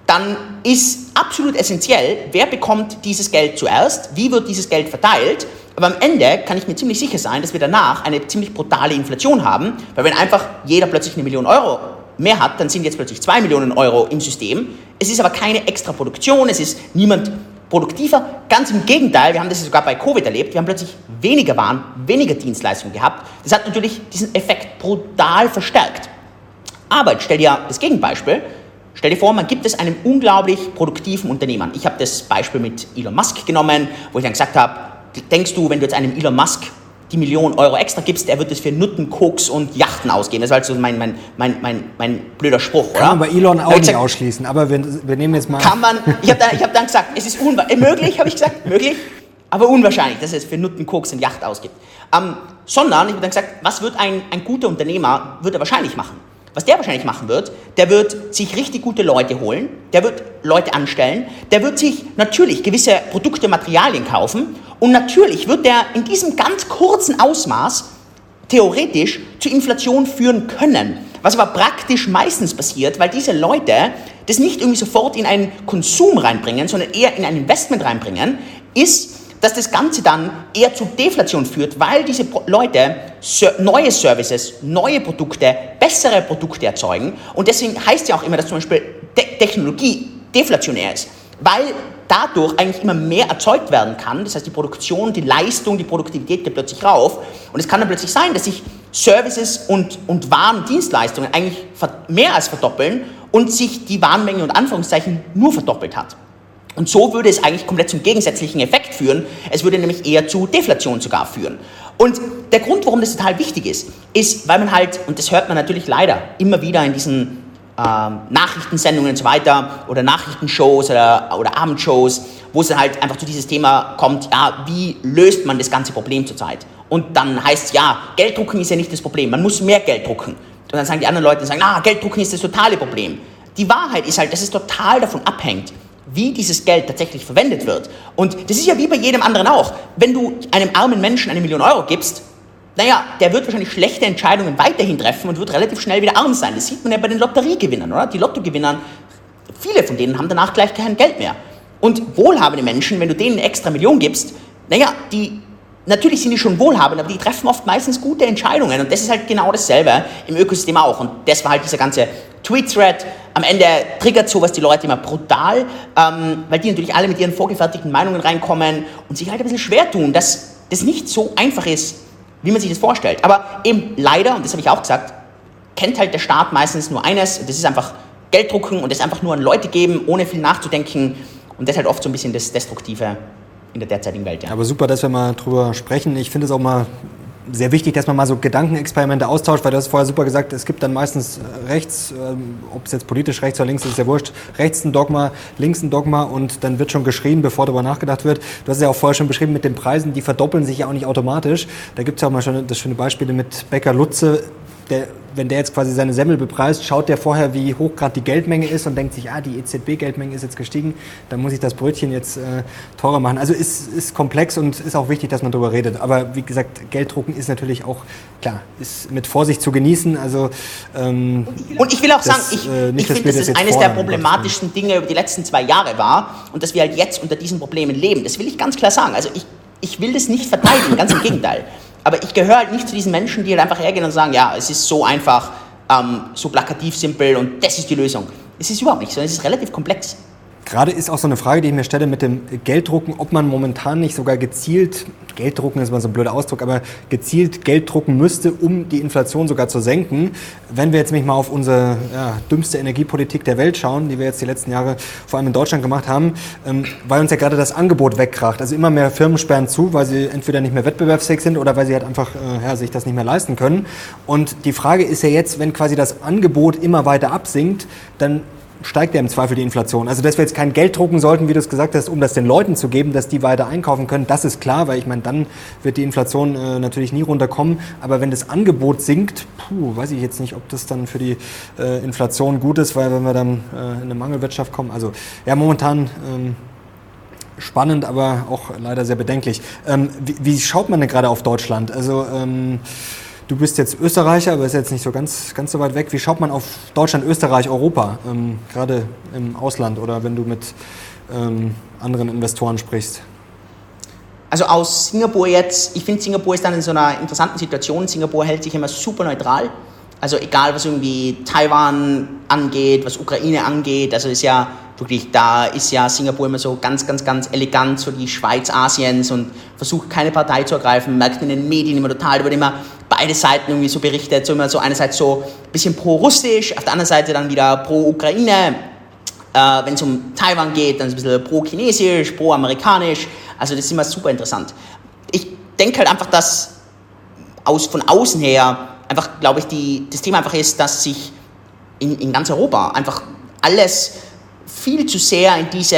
dann ist absolut essentiell, wer bekommt dieses Geld zuerst, wie wird dieses Geld verteilt. Aber am Ende kann ich mir ziemlich sicher sein, dass wir danach eine ziemlich brutale Inflation haben, weil wenn einfach jeder plötzlich eine Million Euro mehr hat, dann sind jetzt plötzlich zwei Millionen Euro im System. Es ist aber keine extra Produktion, es ist niemand produktiver. Ganz im Gegenteil, wir haben das sogar bei Covid erlebt, wir haben plötzlich weniger Waren, weniger Dienstleistungen gehabt. Das hat natürlich diesen Effekt brutal verstärkt. Aber jetzt stell dir das Gegenbeispiel. Stell dir vor, man gibt es einem unglaublich produktiven Unternehmer. Ich habe das Beispiel mit Elon Musk genommen, wo ich dann gesagt habe, denkst du, wenn du jetzt einem Elon Musk die Million Euro extra gibst, er wird es für Nutten, Koks und Yachten ausgeben. Das war also mein, mein, mein, mein, mein blöder Spruch, Kann oder? man bei Elon auch nicht ausschließen, aber wir, wir nehmen jetzt mal... Kann man, ich habe dann, hab dann gesagt, es ist äh, möglich, habe ich gesagt, möglich, aber unwahrscheinlich, dass er es für Nutten, Koks und Yacht ausgibt. Ähm, sondern, ich habe dann gesagt, was wird ein, ein guter Unternehmer, wird er wahrscheinlich machen? Was der wahrscheinlich machen wird, der wird sich richtig gute Leute holen, der wird Leute anstellen, der wird sich natürlich gewisse Produkte, Materialien kaufen und natürlich wird der in diesem ganz kurzen Ausmaß theoretisch zu Inflation führen können. Was aber praktisch meistens passiert, weil diese Leute das nicht irgendwie sofort in einen Konsum reinbringen, sondern eher in ein Investment reinbringen, ist, dass das Ganze dann eher zu Deflation führt, weil diese Leute neue Services, neue Produkte, bessere Produkte erzeugen. Und deswegen heißt ja auch immer, dass zum Beispiel Technologie deflationär ist, weil dadurch eigentlich immer mehr erzeugt werden kann. Das heißt, die Produktion, die Leistung, die Produktivität geht plötzlich rauf. Und es kann dann plötzlich sein, dass sich Services und, und Waren und Dienstleistungen eigentlich mehr als verdoppeln und sich die Warenmenge und Anführungszeichen nur verdoppelt hat. Und so würde es eigentlich komplett zum gegensätzlichen Effekt führen. Es würde nämlich eher zu Deflation sogar führen. Und der Grund, warum das total wichtig ist, ist, weil man halt, und das hört man natürlich leider immer wieder in diesen ähm, Nachrichtensendungen und so weiter oder Nachrichtenshows oder, oder Abendshows, wo es halt einfach zu dieses Thema kommt, ja, wie löst man das ganze Problem zurzeit? Und dann heißt es, ja, Gelddrucken ist ja nicht das Problem, man muss mehr Geld drucken. Und dann sagen die anderen Leute, sagen, ah, Gelddrucken ist das totale Problem. Die Wahrheit ist halt, dass es total davon abhängt, wie dieses Geld tatsächlich verwendet wird. Und das ist ja wie bei jedem anderen auch. Wenn du einem armen Menschen eine Million Euro gibst, naja, der wird wahrscheinlich schlechte Entscheidungen weiterhin treffen und wird relativ schnell wieder arm sein. Das sieht man ja bei den Lotteriegewinnern, oder? Die Lottogewinnern, viele von denen haben danach gleich kein Geld mehr. Und wohlhabende Menschen, wenn du denen eine extra Million gibst, naja, die, natürlich sind die schon wohlhabend, aber die treffen oft meistens gute Entscheidungen. Und das ist halt genau dasselbe im Ökosystem auch. Und das war halt dieser ganze Tweet-Thread. Am Ende triggert sowas die Leute immer brutal, ähm, weil die natürlich alle mit ihren vorgefertigten Meinungen reinkommen und sich halt ein bisschen schwer tun, dass das nicht so einfach ist, wie man sich das vorstellt. Aber eben leider, und das habe ich auch gesagt, kennt halt der Staat meistens nur eines, das ist einfach Geld drucken und das einfach nur an Leute geben, ohne viel nachzudenken. Und das ist halt oft so ein bisschen das Destruktive in der derzeitigen Welt. Ja. Aber super, dass wir mal drüber sprechen. Ich finde es auch mal sehr wichtig, dass man mal so Gedankenexperimente austauscht, weil du hast vorher super gesagt, es gibt dann meistens äh, rechts, ähm, ob es jetzt politisch rechts oder links ist, ist ja wurscht, rechts ein Dogma, links ein Dogma und dann wird schon geschrien, bevor darüber nachgedacht wird. Du hast es ja auch vorher schon beschrieben mit den Preisen, die verdoppeln sich ja auch nicht automatisch. Da gibt es ja auch mal schon das schöne Beispiele mit Bäcker Lutze, der wenn der jetzt quasi seine Semmel bepreist, schaut der vorher, wie hoch gerade die Geldmenge ist und denkt sich, ah, die EZB-Geldmenge ist jetzt gestiegen, dann muss ich das Brötchen jetzt äh, teurer machen. Also ist, ist komplex und ist auch wichtig, dass man darüber redet. Aber wie gesagt, Gelddrucken ist natürlich auch, klar, ist mit Vorsicht zu genießen. Also, ähm, und ich will auch das, sagen, ich, äh, ich finde, dass das, das eines der problematischsten Dinge über die letzten zwei Jahre war und dass wir halt jetzt unter diesen Problemen leben. Das will ich ganz klar sagen. Also ich, ich will das nicht verteidigen, ganz im Gegenteil. Aber ich gehöre halt nicht zu diesen Menschen, die halt einfach hergehen und sagen, ja, es ist so einfach, ähm, so plakativ simpel und das ist die Lösung. Es ist überhaupt nicht, sondern es ist relativ komplex. Gerade ist auch so eine Frage, die ich mir stelle mit dem Gelddrucken, ob man momentan nicht sogar gezielt, Gelddrucken ist mal so ein blöder Ausdruck, aber gezielt Geld drucken müsste, um die Inflation sogar zu senken. Wenn wir jetzt nämlich mal auf unsere ja, dümmste Energiepolitik der Welt schauen, die wir jetzt die letzten Jahre vor allem in Deutschland gemacht haben, ähm, weil uns ja gerade das Angebot wegkracht. Also immer mehr Firmen sperren zu, weil sie entweder nicht mehr wettbewerbsfähig sind oder weil sie halt einfach äh, ja, sich das nicht mehr leisten können. Und die Frage ist ja jetzt, wenn quasi das Angebot immer weiter absinkt, dann steigt ja im Zweifel die Inflation. Also dass wir jetzt kein Geld drucken sollten, wie du es gesagt hast, um das den Leuten zu geben, dass die weiter einkaufen können, das ist klar, weil ich meine, dann wird die Inflation äh, natürlich nie runterkommen. Aber wenn das Angebot sinkt, puh, weiß ich jetzt nicht, ob das dann für die äh, Inflation gut ist, weil wenn wir dann äh, in eine Mangelwirtschaft kommen, also ja, momentan ähm, spannend, aber auch leider sehr bedenklich. Ähm, wie, wie, schaut man denn gerade auf Deutschland? Also ähm, Du bist jetzt Österreicher, aber ist jetzt nicht so ganz, ganz so weit weg. Wie schaut man auf Deutschland, Österreich, Europa, ähm, gerade im Ausland oder wenn du mit ähm, anderen Investoren sprichst? Also aus Singapur jetzt, ich finde, Singapur ist dann in so einer interessanten Situation. Singapur hält sich immer super neutral. Also egal, was irgendwie Taiwan angeht, was Ukraine angeht, also ist ja wirklich, da ist ja Singapur immer so ganz, ganz, ganz elegant, so die Schweiz Asiens und versucht keine Partei zu ergreifen, merkt in den Medien immer total, da wird immer beide Seiten irgendwie so berichtet, so immer so einerseits so ein bisschen pro-russisch, auf der anderen Seite dann wieder pro-Ukraine, äh, wenn es um Taiwan geht, dann ein bisschen pro-chinesisch, pro-amerikanisch, also das ist immer super interessant. Ich denke halt einfach, dass aus, von außen her einfach, glaube ich, die, das Thema einfach ist, dass sich in, in ganz Europa einfach alles viel zu sehr in diese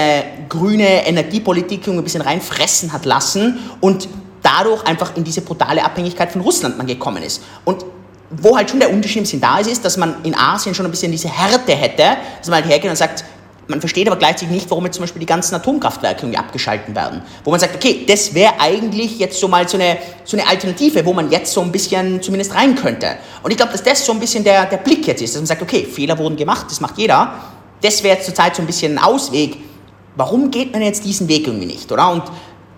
grüne Energiepolitik ein bisschen reinfressen hat lassen und dadurch einfach in diese brutale Abhängigkeit von Russland man gekommen ist. Und wo halt schon der Unterschied im Sinn da ist, ist, dass man in Asien schon ein bisschen diese Härte hätte, dass man halt hergeht und sagt, man versteht aber gleichzeitig nicht, warum jetzt zum Beispiel die ganzen Atomkraftwerke irgendwie abgeschalten werden. Wo man sagt, okay, das wäre eigentlich jetzt so mal so eine, so eine Alternative, wo man jetzt so ein bisschen zumindest rein könnte. Und ich glaube, dass das so ein bisschen der, der Blick jetzt ist, dass man sagt, okay, Fehler wurden gemacht, das macht jeder, das wäre zurzeit so ein bisschen ein Ausweg. Warum geht man jetzt diesen Weg irgendwie nicht, oder? Und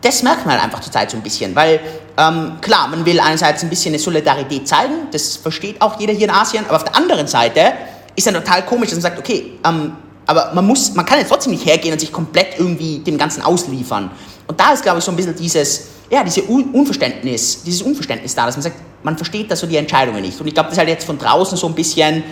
das merkt man halt einfach zurzeit so ein bisschen, weil ähm, klar, man will einerseits ein bisschen eine Solidarität zeigen, das versteht auch jeder hier in Asien, aber auf der anderen Seite ist dann total komisch, dass man sagt, okay, ähm, aber man muss, man kann jetzt trotzdem nicht hergehen und sich komplett irgendwie dem Ganzen ausliefern. Und da ist, glaube ich, so ein bisschen dieses, ja, diese Unverständnis, dieses Unverständnis da, dass man sagt, man versteht da so die Entscheidungen nicht. Und ich glaube, das ist halt jetzt von draußen so ein bisschen,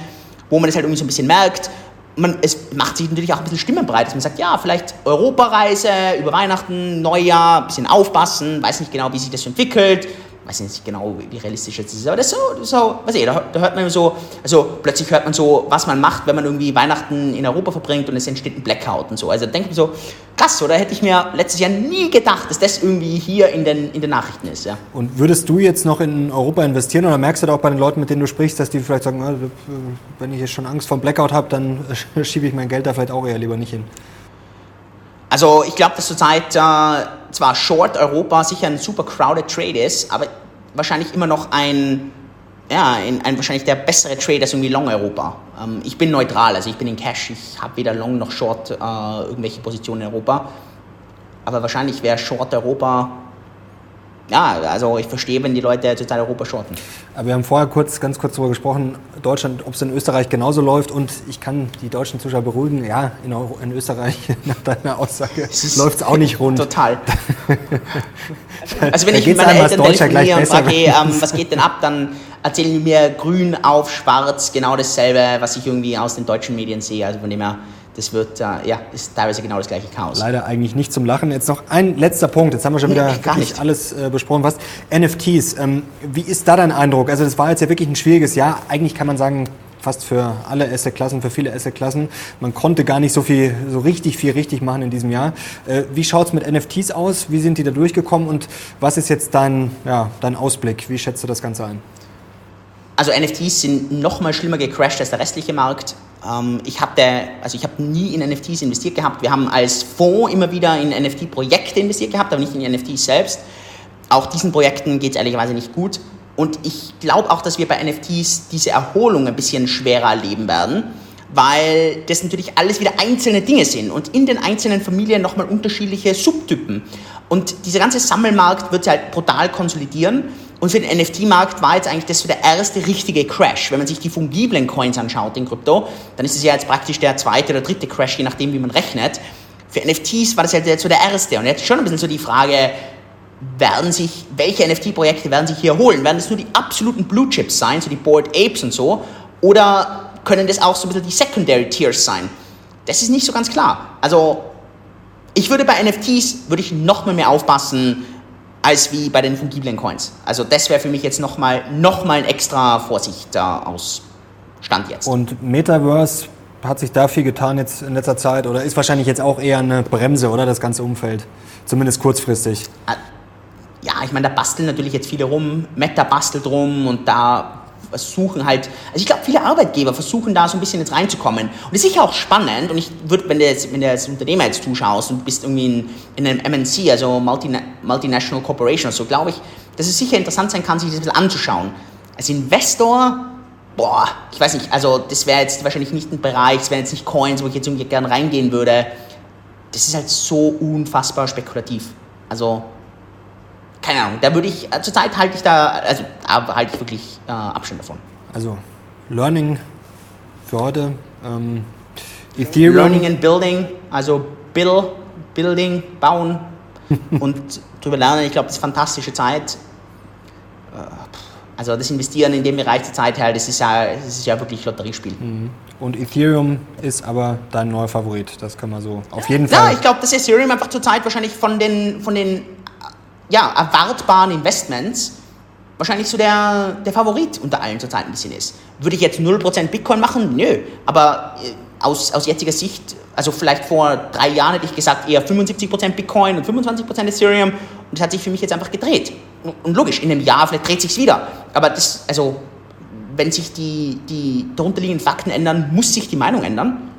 wo man das halt irgendwie so ein bisschen merkt, man, es macht sich natürlich auch ein bisschen stimmenbreit, dass man sagt, ja, vielleicht Europareise über Weihnachten, Neujahr, ein bisschen aufpassen, weiß nicht genau, wie sich das entwickelt, weiß nicht genau, wie realistisch das ist, aber das ist so, so weiß ich, da, da hört man so, also plötzlich hört man so, was man macht, wenn man irgendwie Weihnachten in Europa verbringt und es entsteht ein Blackout und so. Also denke ich mir so, krass, oder hätte ich mir letztes Jahr nie gedacht, dass das irgendwie hier in den, in den Nachrichten ist. Ja. Und würdest du jetzt noch in Europa investieren oder merkst du da auch bei den Leuten, mit denen du sprichst, dass die vielleicht sagen, ah, wenn ich jetzt schon Angst vor Blackout habe, dann schiebe ich mein Geld da vielleicht auch eher lieber nicht hin? Also ich glaube, dass zurzeit äh, zwar Short Europa sicher ein super crowded Trade ist, aber wahrscheinlich immer noch ein, ja, ein, ein wahrscheinlich der bessere Trade als irgendwie Long Europa. Ähm, ich bin neutral, also ich bin in Cash, ich habe weder Long noch Short äh, irgendwelche Positionen in Europa. Aber wahrscheinlich wäre Short Europa ja, also ich verstehe, wenn die Leute total Europa shorten. Aber wir haben vorher kurz, ganz kurz darüber gesprochen, Deutschland, ob es in Österreich genauso läuft. Und ich kann die deutschen Zuschauer beruhigen, ja, in, Euro, in Österreich, nach deiner Aussage, läuft es auch nicht rund. Total. also wenn ich mit meinen Eltern telefoniere und frage, ähm, was geht denn ab, dann erzählen die mir grün auf schwarz genau dasselbe, was ich irgendwie aus den deutschen Medien sehe. Also von dem her das wird, äh, ja, ist teilweise genau das gleiche Chaos. Leider eigentlich nicht zum Lachen. Jetzt noch ein letzter Punkt. Jetzt haben wir schon wieder nee, wirklich alles äh, besprochen. Was NFTs, ähm, wie ist da dein Eindruck? Also das war jetzt ja wirklich ein schwieriges Jahr. Eigentlich kann man sagen, fast für alle Asset-Klassen, für viele Asset-Klassen. Man konnte gar nicht so viel, so richtig viel richtig machen in diesem Jahr. Äh, wie schaut es mit NFTs aus? Wie sind die da durchgekommen? Und was ist jetzt dein, ja, dein Ausblick? Wie schätzt du das Ganze ein? Also NFTs sind noch mal schlimmer gecrashed als der restliche Markt. Ähm, ich habe also ich nie in NFTs investiert gehabt. Wir haben als Fonds immer wieder in NFT-Projekte investiert gehabt, aber nicht in NFTs selbst. Auch diesen Projekten geht es ehrlicherweise nicht gut. Und ich glaube auch, dass wir bei NFTs diese Erholung ein bisschen schwerer erleben werden, weil das natürlich alles wieder einzelne Dinge sind und in den einzelnen Familien nochmal unterschiedliche Subtypen. Und dieser ganze Sammelmarkt wird sich halt brutal konsolidieren Und für den NFT-Markt war jetzt eigentlich das so der erste richtige Crash. Wenn man sich die fungiblen Coins anschaut in Krypto, dann ist es ja jetzt praktisch der zweite oder dritte Crash, je nachdem, wie man rechnet. Für NFTs war das halt jetzt so der erste. Und jetzt schon ein bisschen so die Frage, werden sich, welche NFT-Projekte werden sich hier holen? Werden das nur die absoluten Blue Chips sein, so die Bored Apes und so? Oder können das auch so ein bisschen die Secondary Tiers sein? Das ist nicht so ganz klar. Also, ich würde bei NFTs, würde ich noch mal mehr aufpassen, als wie bei den fungiblen Coins. Also das wäre für mich jetzt nochmal noch mal ein extra Vorsicht da aus Stand jetzt. Und Metaverse, hat sich da viel getan jetzt in letzter Zeit oder ist wahrscheinlich jetzt auch eher eine Bremse, oder das ganze Umfeld? Zumindest kurzfristig. Ah, ja, ich meine, da basteln natürlich jetzt viele rum, Meta bastelt rum und da versuchen halt, also ich glaube, viele Arbeitgeber versuchen da so ein bisschen jetzt reinzukommen. Und das ist sicher auch spannend und ich würde, wenn du jetzt, wenn du als Unternehmer jetzt zuschaust und bist irgendwie in, in einem MNC, also Multina Multinational Corporation so, glaube ich, dass es sicher interessant sein kann, sich das ein bisschen anzuschauen. Als Investor, boah, ich weiß nicht, also das wäre jetzt wahrscheinlich nicht ein Bereich, das wären jetzt nicht Coins, wo ich jetzt irgendwie gerne reingehen würde. Das ist halt so unfassbar spekulativ. Also keine Ahnung, da würde ich, äh, zurzeit halte ich da, also da halte ich wirklich äh, Abstand davon. Also Learning für heute, ähm, Ethereum. Learning and Building, also Build, Building, bauen und drüber lernen, ich glaube, das ist eine fantastische Zeit. Äh, also das Investieren in dem Bereich der Zeit her, das ist ja, das ist ja wirklich Lotteriespiel. Mhm. Und Ethereum ist aber dein neuer Favorit, das kann man so auf jeden Fall. Ja, ich glaube, dass Ethereum einfach zurzeit wahrscheinlich von den, von den ja, erwartbaren Investments wahrscheinlich so der, der Favorit unter allen zurzeit ein bisschen ist. Würde ich jetzt 0% Bitcoin machen? Nö. Aber äh, aus, aus jetziger Sicht, also vielleicht vor drei Jahren hätte ich gesagt eher 75% Bitcoin und 25% Ethereum und das hat sich für mich jetzt einfach gedreht. Und logisch, in einem Jahr vielleicht dreht sich wieder. Aber das, also, wenn sich die, die darunterliegenden Fakten ändern, muss sich die Meinung ändern.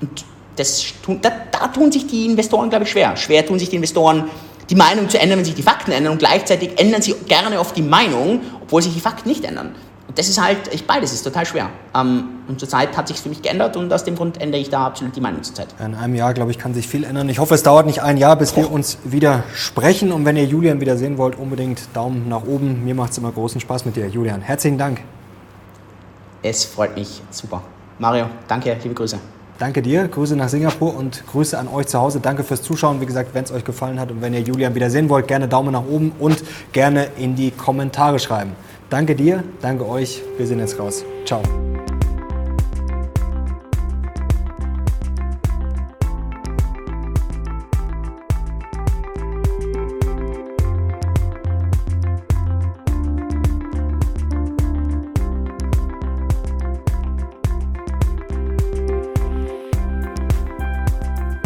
Und das, da, da tun sich die Investoren, glaube ich, schwer. Schwer tun sich die Investoren, die Meinung zu ändern, wenn sich die Fakten ändern und gleichzeitig ändern sie gerne oft die Meinung, obwohl sich die Fakten nicht ändern. Und das ist halt, ich, beides ist total schwer. Ähm, und zurzeit hat sich für mich geändert und aus dem Grund ändere ich da absolut die Meinung zurzeit. In einem Jahr, glaube ich, kann sich viel ändern. Ich hoffe, es dauert nicht ein Jahr, bis wir uns wieder sprechen. Und wenn ihr Julian wieder sehen wollt, unbedingt Daumen nach oben. Mir macht es immer großen Spaß mit dir, Julian. Herzlichen Dank. Es freut mich super. Mario, danke, liebe Grüße. Danke dir, Grüße nach Singapur und Grüße an euch zu Hause. Danke fürs Zuschauen. Wie gesagt, wenn es euch gefallen hat und wenn ihr Julian wieder sehen wollt, gerne Daumen nach oben und gerne in die Kommentare schreiben. Danke dir, danke euch. Wir sehen jetzt raus. Ciao.